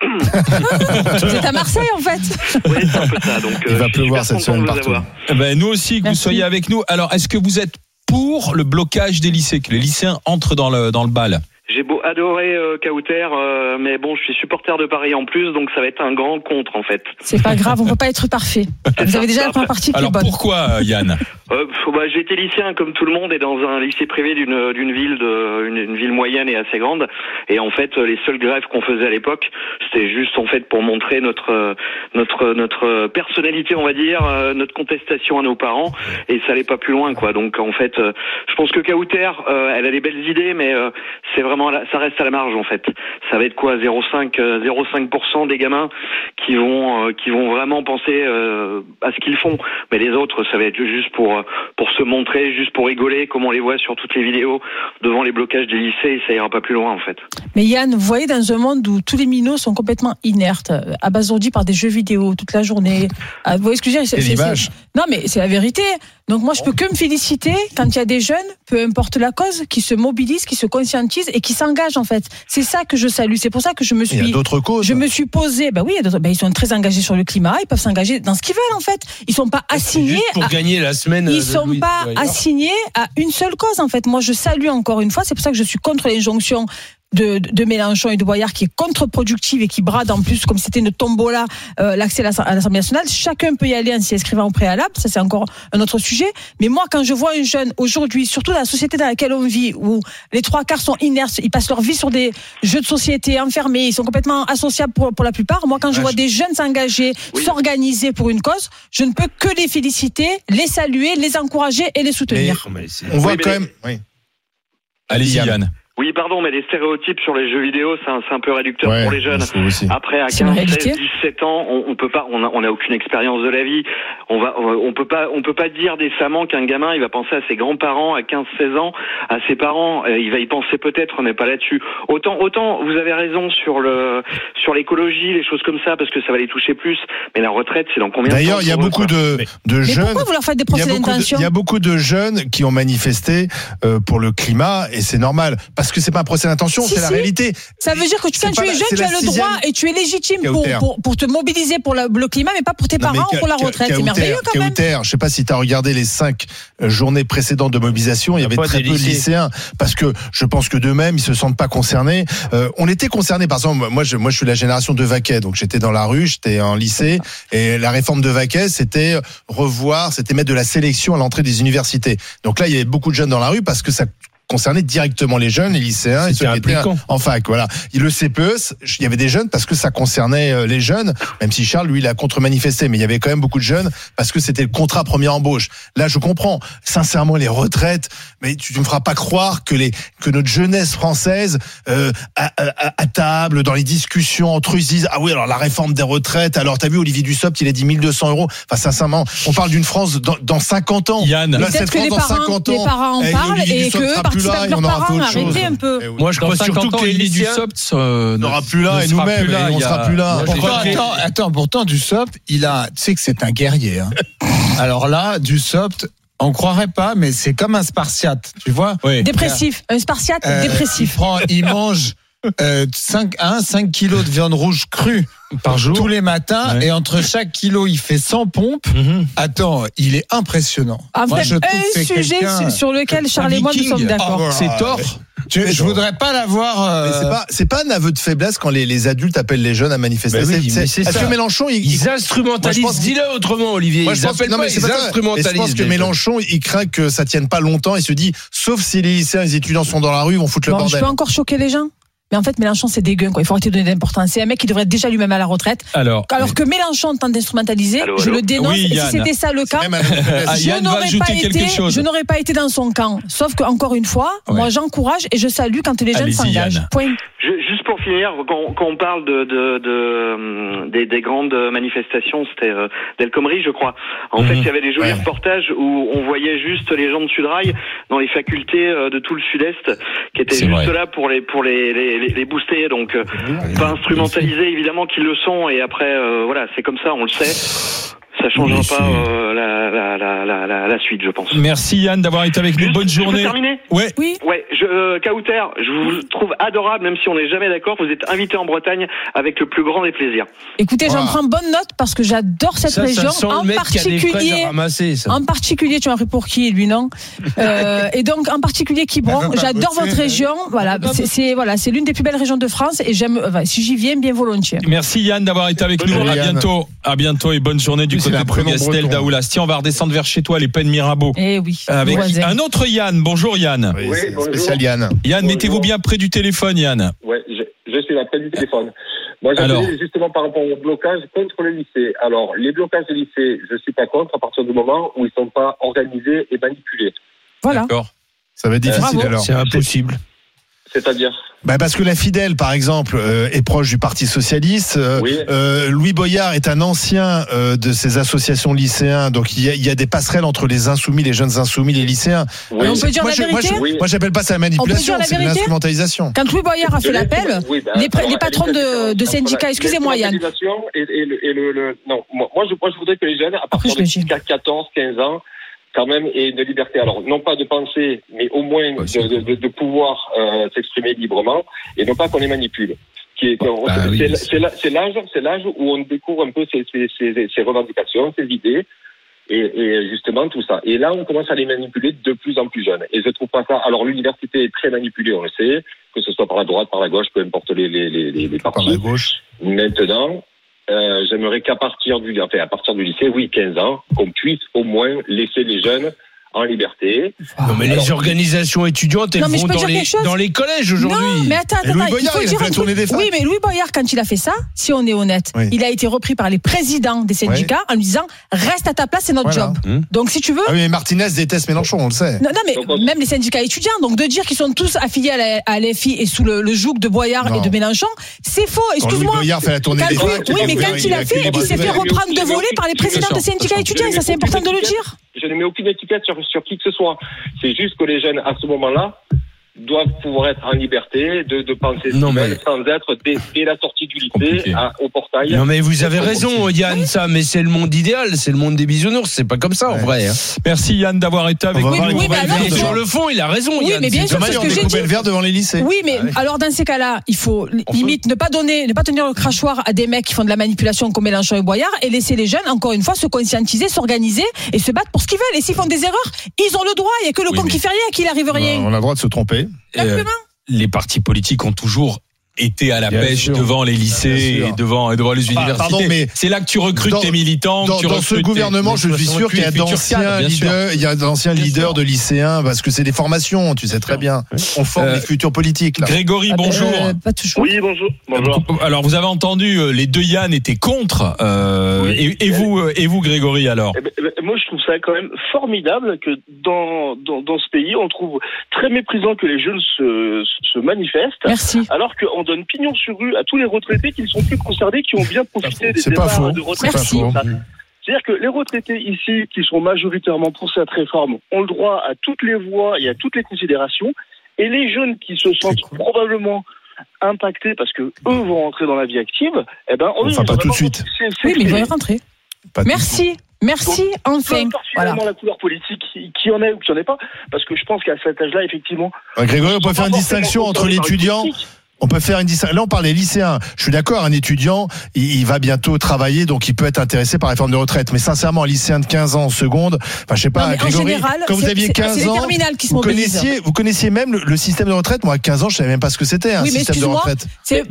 Vous êtes à Marseille en fait. oui, c'est un peu ça. Donc, Il euh, va pleuvoir cette semaine partout. Eh ben, Nous aussi que vous soyez avec nous. Alors est-ce que vous êtes pour le blocage des lycées, que les lycéens entrent dans le, dans le bal? J'ai beau adorer euh, Kauter, euh, mais bon, je suis supporter de Paris en plus, donc ça va être un grand contre en fait. C'est pas grave, on peut pas être parfait. Vous avez déjà la première partie qui est Alors bonne. pourquoi euh, Yann Euh, bah, j'ai été lycéen comme tout le monde et dans un lycée privé d'une d'une ville de une, une ville moyenne et assez grande et en fait les seules grèves qu'on faisait à l'époque c'était juste en fait pour montrer notre notre notre personnalité on va dire euh, notre contestation à nos parents et ça allait pas plus loin quoi donc en fait euh, je pense que Kauter euh, elle a des belles idées mais euh, c'est vraiment ça reste à la marge en fait ça va être quoi 0,5 euh, 0,5% des gamins qui vont euh, qui vont vraiment penser euh, à ce qu'ils font mais les autres ça va être juste pour euh, pour se montrer juste pour rigoler comme on les voit sur toutes les vidéos devant les blocages des lycées et ça ira pas plus loin en fait Mais Yann, vous voyez, dans un monde où tous les minots sont complètement inertes, euh, abasourdis par des jeux vidéo toute la journée. Ah, Vous voyez ce que je veux dire Non, mais c'est la vérité. Donc moi, je peux que me féliciter quand il y a des jeunes, peu importe la cause, qui se mobilisent, qui se conscientisent et qui s'engagent en fait. C'est ça que je salue. C'est pour ça que je me Il y a suis. d'autres causes. Je me suis posé, bah oui, il y a d'autres- bah, ils sont très engagés sur le climat, ils peuvent s'engager dans ce qu'ils veulent en fait. Ils sont pas assignés Juste pour à, gagner la semaine. ils sont Louis- pas assignés à une seule cause en fait. Moi, je salue encore une fois. C'est pour ça que je suis contre l'injonction. De, de Mélenchon et de Boyard qui est contre-productive et qui brade en plus comme si c'était une tombola euh, l'accès à l'Ass- à l'Assemblée nationale. Chacun peut y aller en s'y inscrivant au préalable, ça c'est encore un autre sujet. Mais moi, quand je vois un jeune aujourd'hui, surtout dans la société dans laquelle on vit, où les trois quarts sont inertes, ils passent leur vie sur des jeux de société enfermés, ils sont complètement associables pour, pour la plupart. Moi, quand je vois des jeunes s'engager, Oui. s'organiser pour une cause, je ne peux que les féliciter, les saluer, les encourager et les soutenir. Mais On voit Oui, mais quand même. Oui. Allez-y Yann. Oui pardon mais les stéréotypes sur les jeux vidéo c'est un, peu réducteur Ouais, pour les jeunes. Après, à C'est une 15, réalité. 16, 17 ans, on, on peut pas, on a, on a aucune expérience de la vie. On va, on peut pas, on peut pas dire décemment qu'un gamin, il va penser à ses grands-parents à 15, 16 ans, à ses parents, euh, il va y penser peut-être, mais pas là-dessus. Autant, autant, vous avez raison sur le, sur l'écologie, les choses comme ça, parce que ça va les toucher plus. Mais la retraite, c'est dans combien de temps D'ailleurs, il y a beaucoup de, de Mais jeunes. pourquoi vous leur faites des procès d'intention il y a beaucoup de jeunes qui ont manifesté euh, pour le climat et c'est normal parce parce que c'est pas un procès d'intention, Si, c'est la si. réalité. Ça veut dire que tu- quand tu es la- jeune, tu la as le droit et tu es légitime pour, pour, pour te mobiliser pour la- le climat, mais pas pour tes Non, parents, Ka- pour la retraite. C'est merveilleux quand même. Kauter, je sais pas si tu as regardé les cinq euh, journées précédentes de mobilisation, il y avait très peu de lycéens parce que je pense que d'eux-mêmes ils se sentent pas concernés. Euh, on était concernés par exemple, moi je moi je suis la génération de Vaquet, donc j'étais dans la rue, j'étais en lycée et la réforme de Vaquet c'était revoir, c'était mettre de la sélection à l'entrée des universités. Donc là il y avait beaucoup de jeunes dans la rue parce que ça concernait directement les jeunes, les lycéens et ceux qui étaient en fac. Voilà. Et le CPE, il y avait des jeunes parce que ça concernait euh, les jeunes, même si Charles, lui, il a contre-manifesté, mais il y avait quand même beaucoup de jeunes parce que c'était le contrat première embauche. Là, je comprends. Sincèrement, les retraites, mais tu ne me feras pas croire que les que notre jeunesse française, euh, à, à- à table, dans les discussions entre eux, ils disent ah oui, alors la réforme des retraites. Alors t'as vu Olivier Dussopt, il a dit 1200 euros. Enfin, sincèrement, on parle d'une France dans, dans 50 ans. Yann. Là, Peut-être cette que France les dans parents, 50 les parents en eh, parlent et sera plus là avec et leurs on aura fait parents. autre chose. Un peu. Eh oui. Moi, je crois 50 surtout ans, que les Elie lycéens. Dussopt euh, n'aura plus là et sera nous-mêmes, plus là. et on sera plus là. Attends, attends, pourtant, Dussopt, il a, tu sais que c'est un guerrier. Hein. Alors là, Dussopt, on croirait pas, mais c'est comme un Spartiate, tu vois. Oui. Dépressif. Un spartiate Euh, Il dépressif. prend, il mange euh, 5, 1, 5 kilos de viande rouge crue Par jour. tous les matins, Ouais. et entre chaque kilo, il fait 100 pompes. Mhm. Attends, il est impressionnant. En Moi, fait, je trouve que un sujet sur- lequel Charles et moi nous sommes d'accord. Ah, C'est voilà. tort. Je, je voudrais pas l'avoir. Mais euh, c'est pas pas un aveu de faiblesse quand les, les adultes appellent les jeunes à manifester. Ben oui, C'est- ça. que Mélenchon il, Ils il- instrumentalisent. Pense- Dis-le autrement, Olivier. Moi, je ils pense, non, pas, mais ils. Et je instrumentalisent. pense que. Mélenchon, il craint que ça tienne pas longtemps. Il se dit, sauf si les lycéens, les étudiants sont dans la rue, ils vont foutre le Bon, je bordel. peux encore choquer les gens? Mais en fait, Mélenchon, c'est dégueu. Quoi. Il faut arrêter de donner d'importance. C'est un mec qui devrait être déjà lui-même à la retraite. Alors, Alors que Mélenchon tente d'instrumentaliser, je le dénonce. Oui, et si c'était ça le cas. Ah, je Yann va n'aurais pas été, chose. je n'aurais pas été dans son camp. Sauf que encore une fois, Ouais. moi j'encourage et je salue quand les jeunes s'engagent. Point. Juste finir, quand, quand on parle de, de, de, hum, des, des grandes manifestations, c'était euh, d'El Khomri, je crois. En Mhm. fait, il y avait des jolis Ouais. reportages où on voyait juste les gens de Sudrail dans les facultés euh, de tout le Sud-Est qui étaient juste vrai. là pour les pour les les, les, les booster. Donc euh, pas instrumentaliser évidemment qu'ils le sont. Et après, euh, voilà, c'est comme ça, on le sait. Ça changera Oui, pas euh, la, la, la, la, la, la suite, je pense. merci Yann d'avoir été avec nous. Bonne je peux journée. terminer Ouais. Oui. Ouais, je, euh, Kauter, je vous trouve adorable, même si on n'est jamais d'accord. Vous êtes invité en Bretagne avec le plus grand des plaisirs. Écoutez, j'en prends bonne note parce que j'adore cette Ça, région. ça en particulier. à ramasser, ça. En particulier, tu m'as pris pour qui, lui, non euh, Et donc, en particulier, Quiberon, j'adore votre région. Voilà, c'est voilà, c'est l'une des plus belles régions de France et j'aime. enfin, si j'y viens, bien volontiers. Merci Yann d'avoir été avec Bonne nous. journée, À Yann. bientôt. À bientôt et bonne journée du côté de breton. d'Aoulas. Tiens, on va redescendre vers chez toi, les Pennes Mirabeau. Eh oui. Avec voisin. un autre Yann. Bonjour Yann. Oui, Oui, c'est bonjour. spécial Yann. Yann, mettez-vous bien près du téléphone, Yann. Ouais, je, je suis là, près du téléphone. Moi, Alors. j'appelais justement par rapport au blocage contre le lycée. Alors, les blocages de lycée, je suis pas contre à partir du moment où ils sont pas organisés et manipulés. Voilà. D'accord. Ça va être difficile Bravo. alors. C'est impossible. C'est-à-dire, Bah parce que la Fidèle, par exemple, euh, est proche du Parti socialiste. Euh, Oui. euh, Louis Boyard est un ancien euh, de ces associations lycéens. Donc il y, a, il y a des passerelles entre les insoumis, les jeunes insoumis, les lycéens. oui. Mais on peut dire moi, la je- moi, vérité je- Oui. moi, j'appelle pas ça la manipulation, c'est l'instrumentalisation. Quand Louis Boyard a fait l'appel, Oui, ben, les, les patrons de, syndicats, excusez-moi Yann, Et, et le, et le, le- non, moi, moi, je, moi, je voudrais que les jeunes, à partir je de le dis. 14, 15 ans, quand même, aient une liberté. Alors, non pas de penser, mais au moins de, de, de, de pouvoir euh, s'exprimer librement, et non pas qu'on les manipule. Bah c'est, oui, la- c'est l'âge, où on découvre un peu ses revendications, ses idées, et, et justement tout ça. Et là, on commence à les manipuler de plus en plus jeunes. Et je trouve pas ça. Alors, l'université est très manipulée, on le sait, que ce soit par la droite, par la gauche, peu importe les, les, les, les, les Par partis. la gauche. Maintenant, euh, j'aimerais qu'à partir du, enfin, à partir du lycée, oui, 15 ans, qu'on puisse au moins laisser les jeunes en liberté. Non, mais les organisations étudiantes, elles Non, mais je vont peux dans dire les, quelque chose dans les collèges Non, aujourd'hui. mais attends, attends, Louis attends, Boyard, il faut il a dire des. Oui, mais Louis Boyard, quand il a fait ça, si on est honnête, Oui. il a été repris par les présidents des syndicats en lui disant reste à ta place, c'est notre Voilà. job. Hum. Donc si tu veux. Ah oui, mais Martinez déteste Mélenchon, on le sait. Non, non, mais Donc, même les syndicats étudiants, donc de dire qu'ils sont tous affiliés à la- à l'FI et sous le, le joug de Boyard Non. et de Mélenchon, c'est faux. Quand Louis Excuse-moi. Boyard fait la tournée Quand des oui, il mais a quand il a fait, il s'est fait reprendre de voler par les présidents de syndicats étudiants. Et ça, c'est important de le dire. Je ne mets aucune étiquette sur, sur qui que ce soit. C'est juste que les jeunes, à ce moment-là, doivent pouvoir être en liberté de, de penser Non, mais- sans être dès, dès la sortie du lycée à- au portail. Non mais vous avez raison Yann ça mais c'est le monde idéal c'est le monde des bisounours c'est pas comme ça en vrai hein. Merci Yann d'avoir été avec nous. oui, alors, Et vertes. sur le fond il a raison Oui, Yann mais bien sûr, y que j'ai dit. vertes devant les lycées. Oui, mais alors dans ces cas-là, il faut limite ne pas donner, ne pas tenir le crachoir à des mecs qui font de la manipulation comme Mélenchon et Boyard et laisser les jeunes, encore une fois, se conscientiser, s'organiser et se battre pour ce qu'ils veulent. Et s'ils font des erreurs, ils ont le droit. Il n'y a que le Oui, con mais- qui fait rien, à qui il arrive rien. On a le droit de se tromper. Euh, les partis politiques ont toujours été à la Bien pêche sûr. devant les lycées Bien sûr. et devant, devant les universités. pardon, mais c'est là que tu recrutes dans- tes militants. Dans, tu dans ce tes- gouvernement, je suis sûr qu'il y a d'anciens leaders, il y a d'anciens leaders de lycéens, parce que c'est des formations, tu sais très bien. On forme Euh, les futurs politiques. Là. Grégory, Ah ben, bonjour. euh, pas toujours. Oui, bonjour. Bonjour. Alors vous avez entendu, euh, les deux Yann étaient contre. euh, Oui. et, et vous, euh, et vous, Grégory, alors Eh ben, eh ben, moi, je trouve ça quand même formidable que dans, dans, dans ce pays, on trouve très méprisant que les jeunes se, se manifestent, Merci. alors qu'on donne pignon sur rue à tous les retraités qui ne sont plus concernés, qui ont bien profité des C'est pas départs de retraite. C'est-à-dire que les retraités ici, qui sont majoritairement pour cette réforme, ont le droit à toutes les voix et à toutes les considérations, et les jeunes qui se sentent probablement impactés parce que eux vont entrer dans la vie active, eh ben, eux, Enfin, ils pas tout de suite. Oui, mais ils vont y rentrer. Pas Merci. Merci, Peu enfin. Voilà. la couleur politique, qui en est ou qui en est pas, parce que je pense qu'à cet âge-là, effectivement. Ouais, Grégory, on peut faire une distinction entre l'étudiant. On peut faire une distinction. Là, on parle des lycéens. Je suis d'accord, un étudiant, il, il va bientôt travailler, donc il peut être intéressé par la réforme de retraite. Mais sincèrement, un lycéen de 15 ans en seconde, enfin, je sais pas, Non, mais en Grégory, général, quand vous aviez c'est- 15 c'est les ans, terminales qui se vous connaissiez, vous connaissiez même le, le système de retraite. Moi, à 15 ans, je savais même pas ce que c'était, un Oui, système de retraite. C'est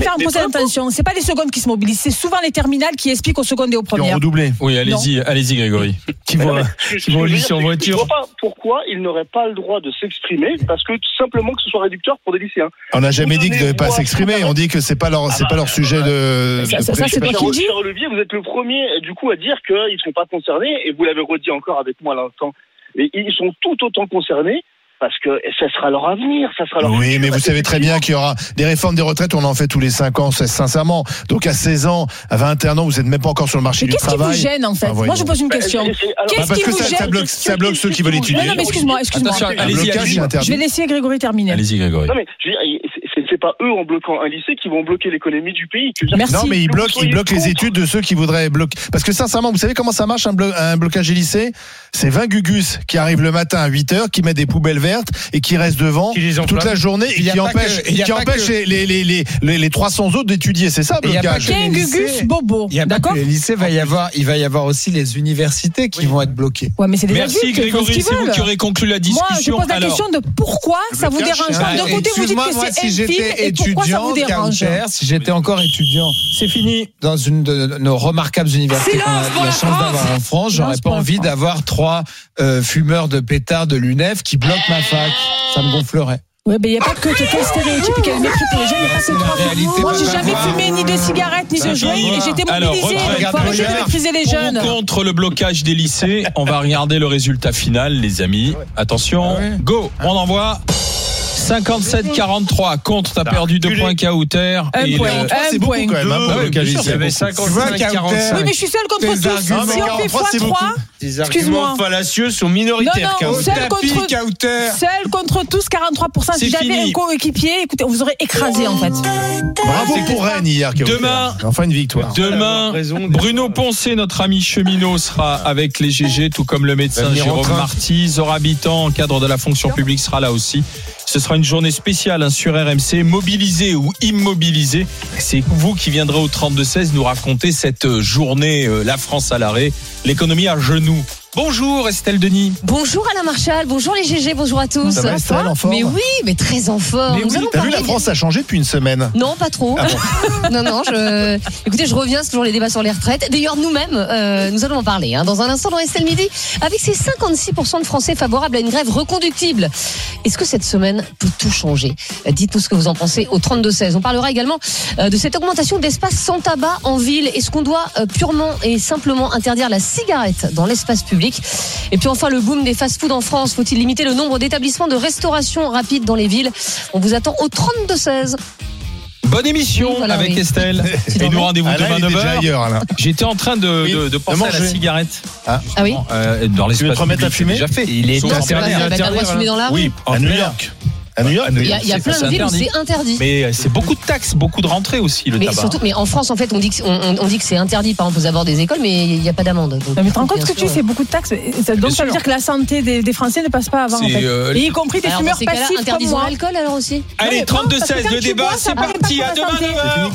faire poser attention. C'est pas les secondes qui se mobilisent. C'est souvent les terminales qui expliquent aux secondes et aux Qui ont premières. redoublé. Oui, allez-y, allez-y, Grégory. Qui que qui vont au veux lycée dire, en voiture. Je vois pas pourquoi ils n'auraient pas le droit de s'exprimer, parce que tout simplement que ce soit réducteur pour des lycéens. On n'a jamais dit donnez devaient pas s'exprimer. vous On dit que c'est pas leur, c'est pas leur sujet de. Ça- de ça- c'est toi qui dis vous êtes le premier, du coup, à dire qu'ils ne sont pas concernés, et vous l'avez redit encore avec moi à l'instant. Mais ils sont tout autant concernés, parce que ça sera leur avenir, ça sera leur Oui, futur. mais vous savez très bien qu'il y aura des réformes des retraites, on en fait tous les 5 ans, sincèrement. Donc à 16 ans, à 21 ans, vous n'êtes même pas encore sur le marché Mais du qu'est-ce qui vous travail. gêne en fait Ah. Moi je pose une Bah, question. Qu'est-ce Bah, parce qui que vous ça, gêne ça bloque, ça bloque ceux qui veulent étudier. Non, non, mais excuse-moi, excuse-moi. Je vais laisser Grégory terminer. Allez-y, Grégory. Non mais je veux dire, c'est- pas eux en bloquant un lycée qui vont bloquer l'économie du pays. Merci. Non, mais ils bloquent, ils bloquent les études de ceux qui voudraient bloquer. Parce que sincèrement, vous savez comment ça marche un, blo- un blocage des lycées? C'est 20 gugus qui arrivent le matin à 8 heures, qui mettent des poubelles vertes et qui restent devant Qui les toute la journée et qui empêchent, que- qui que- les, les, les, les, les- les 300 autres d'étudier. C'est ça, Et il y a pas blocage que- Qu'un les Gugus Bobo. D'accord les lycées, va y avoir, il va y avoir aussi les universités qui vont être bloquées. Ouais, mais c'est des Merci, adultes, Grégory. C'est vous qui aurez conclu la Moi, je discussion. pose la question de pourquoi ça vous blocage, dérange pas. un- D'un côté, vous dites que c'est j'étais étudiant, dérange Cahuter, si j'étais encore étudiant c'est fini. dans une de nos remarquables universités qu'on a la chance d'avoir en France, j'aurais pas la envie d'avoir trois euh, fumeurs de pétards de l'UNEF qui bloquent ma fac. Ça me gonflerait. Ouais, mais il n'y a pas que quel stéréotype et quel mépris pour les jeunes, il n'y a pas la trois. Moi, j'ai jamais fumé ni de cigarettes ni de va. et j'étais retraite, Il faut arrêter de mépriser les jeunes. contre le blocage des lycées, on va regarder le résultat final, les amis. Attention, Ah go, on envoie. 57-43 contre, t'as perdu deux points Kauter. Un Et point. le- C'est Un beaucoup point. quand même, hein, pour le bien blocage sûr, lycée. il y avait Tu vois, 55 Kauter, 45. Oui, mais je suis seule contre tous. Si on fait 43, c'est x3, Des Excuse-moi. arguments fallacieux sont minoritaires. Non, non, seul contre- seul tous, 43%. C'est Si j'avais fini. un coéquipier, écoutez, on vous aurait écrasé en fait. Bravo pour Rennes hier. Demain- Enfin une victoire. Demain. Bruno Poncé, notre ami cheminot, sera avec les GG, tout comme le médecin Jérôme. Marty. Zora Habitant, en cadre de la fonction publique, sera là aussi. Ce sera une journée spéciale hein, sur RMC, mobilisé ou immobilisé. C'est vous qui viendrez au 32-16 nous raconter cette euh, journée, euh, la France à l'arrêt, l'économie à genoux. Bonjour Estelle Denis. Bonjour Alain Marchal, bonjour les GG, bonjour à tous. Ça va, Estelle, en forme Mais oui, mais très en forme. Mais Nous oui, allons T'as vu, parler la France a changé depuis une semaine. Non, pas trop. Ah non, non, je... écoutez, je reviens, c'est toujours les débats sur les retraites. D'ailleurs, nous-mêmes, euh, nous allons en parler hein, dans un instant dans Estelle Midi, avec ces 56% de Français favorables à une grève reconductible. Est-ce que cette semaine peut tout changer? Euh, Dites-nous ce que vous en pensez au 32-16. On parlera également euh, de cette augmentation d'espace sans tabac en ville. Est-ce qu'on doit euh, purement et simplement interdire la cigarette dans l'espace public? Et puis enfin, le boom des fast-foods en France. Faut-il limiter le nombre d'établissements de restauration rapide dans les villes? On vous attend au 32-16. Bonne émission Oui, voilà, avec oui. Estelle. Tu Et nous rendez-vous Alain, demain il est déjà 9h. ailleurs, Alain. J'étais en train de, Oui, de, de de penser à la cigarette. Ah oui Euh, dans Tu veux l'espace te remettre à fumer déjà fait. Il est ça, air. bah, t'as le droit de fumer dans la Oui, en À New. York. À New York Il y a, y plein de villes où c'est interdit. Mais euh, c'est beaucoup de taxes, beaucoup de rentrées aussi, le Mais tabac. surtout, mais en France, en fait, on dit que, on, dit que c'est interdit, par exemple, aux abords des écoles, mais il n'y a pas d'amende. Donc, mais tu te rends compte que tu dis, c'est beaucoup de taxes. Donc Bien ça veut sûr. dire que la santé des, des Français ne passe pas avant. En fait. euh, Et y compris des Alors, fumeurs passifs interdisons moi. l'alcool alors aussi Allez, Non, mais bon, parce que 32-16, quand le débat, c'est parti. À demain. 9h.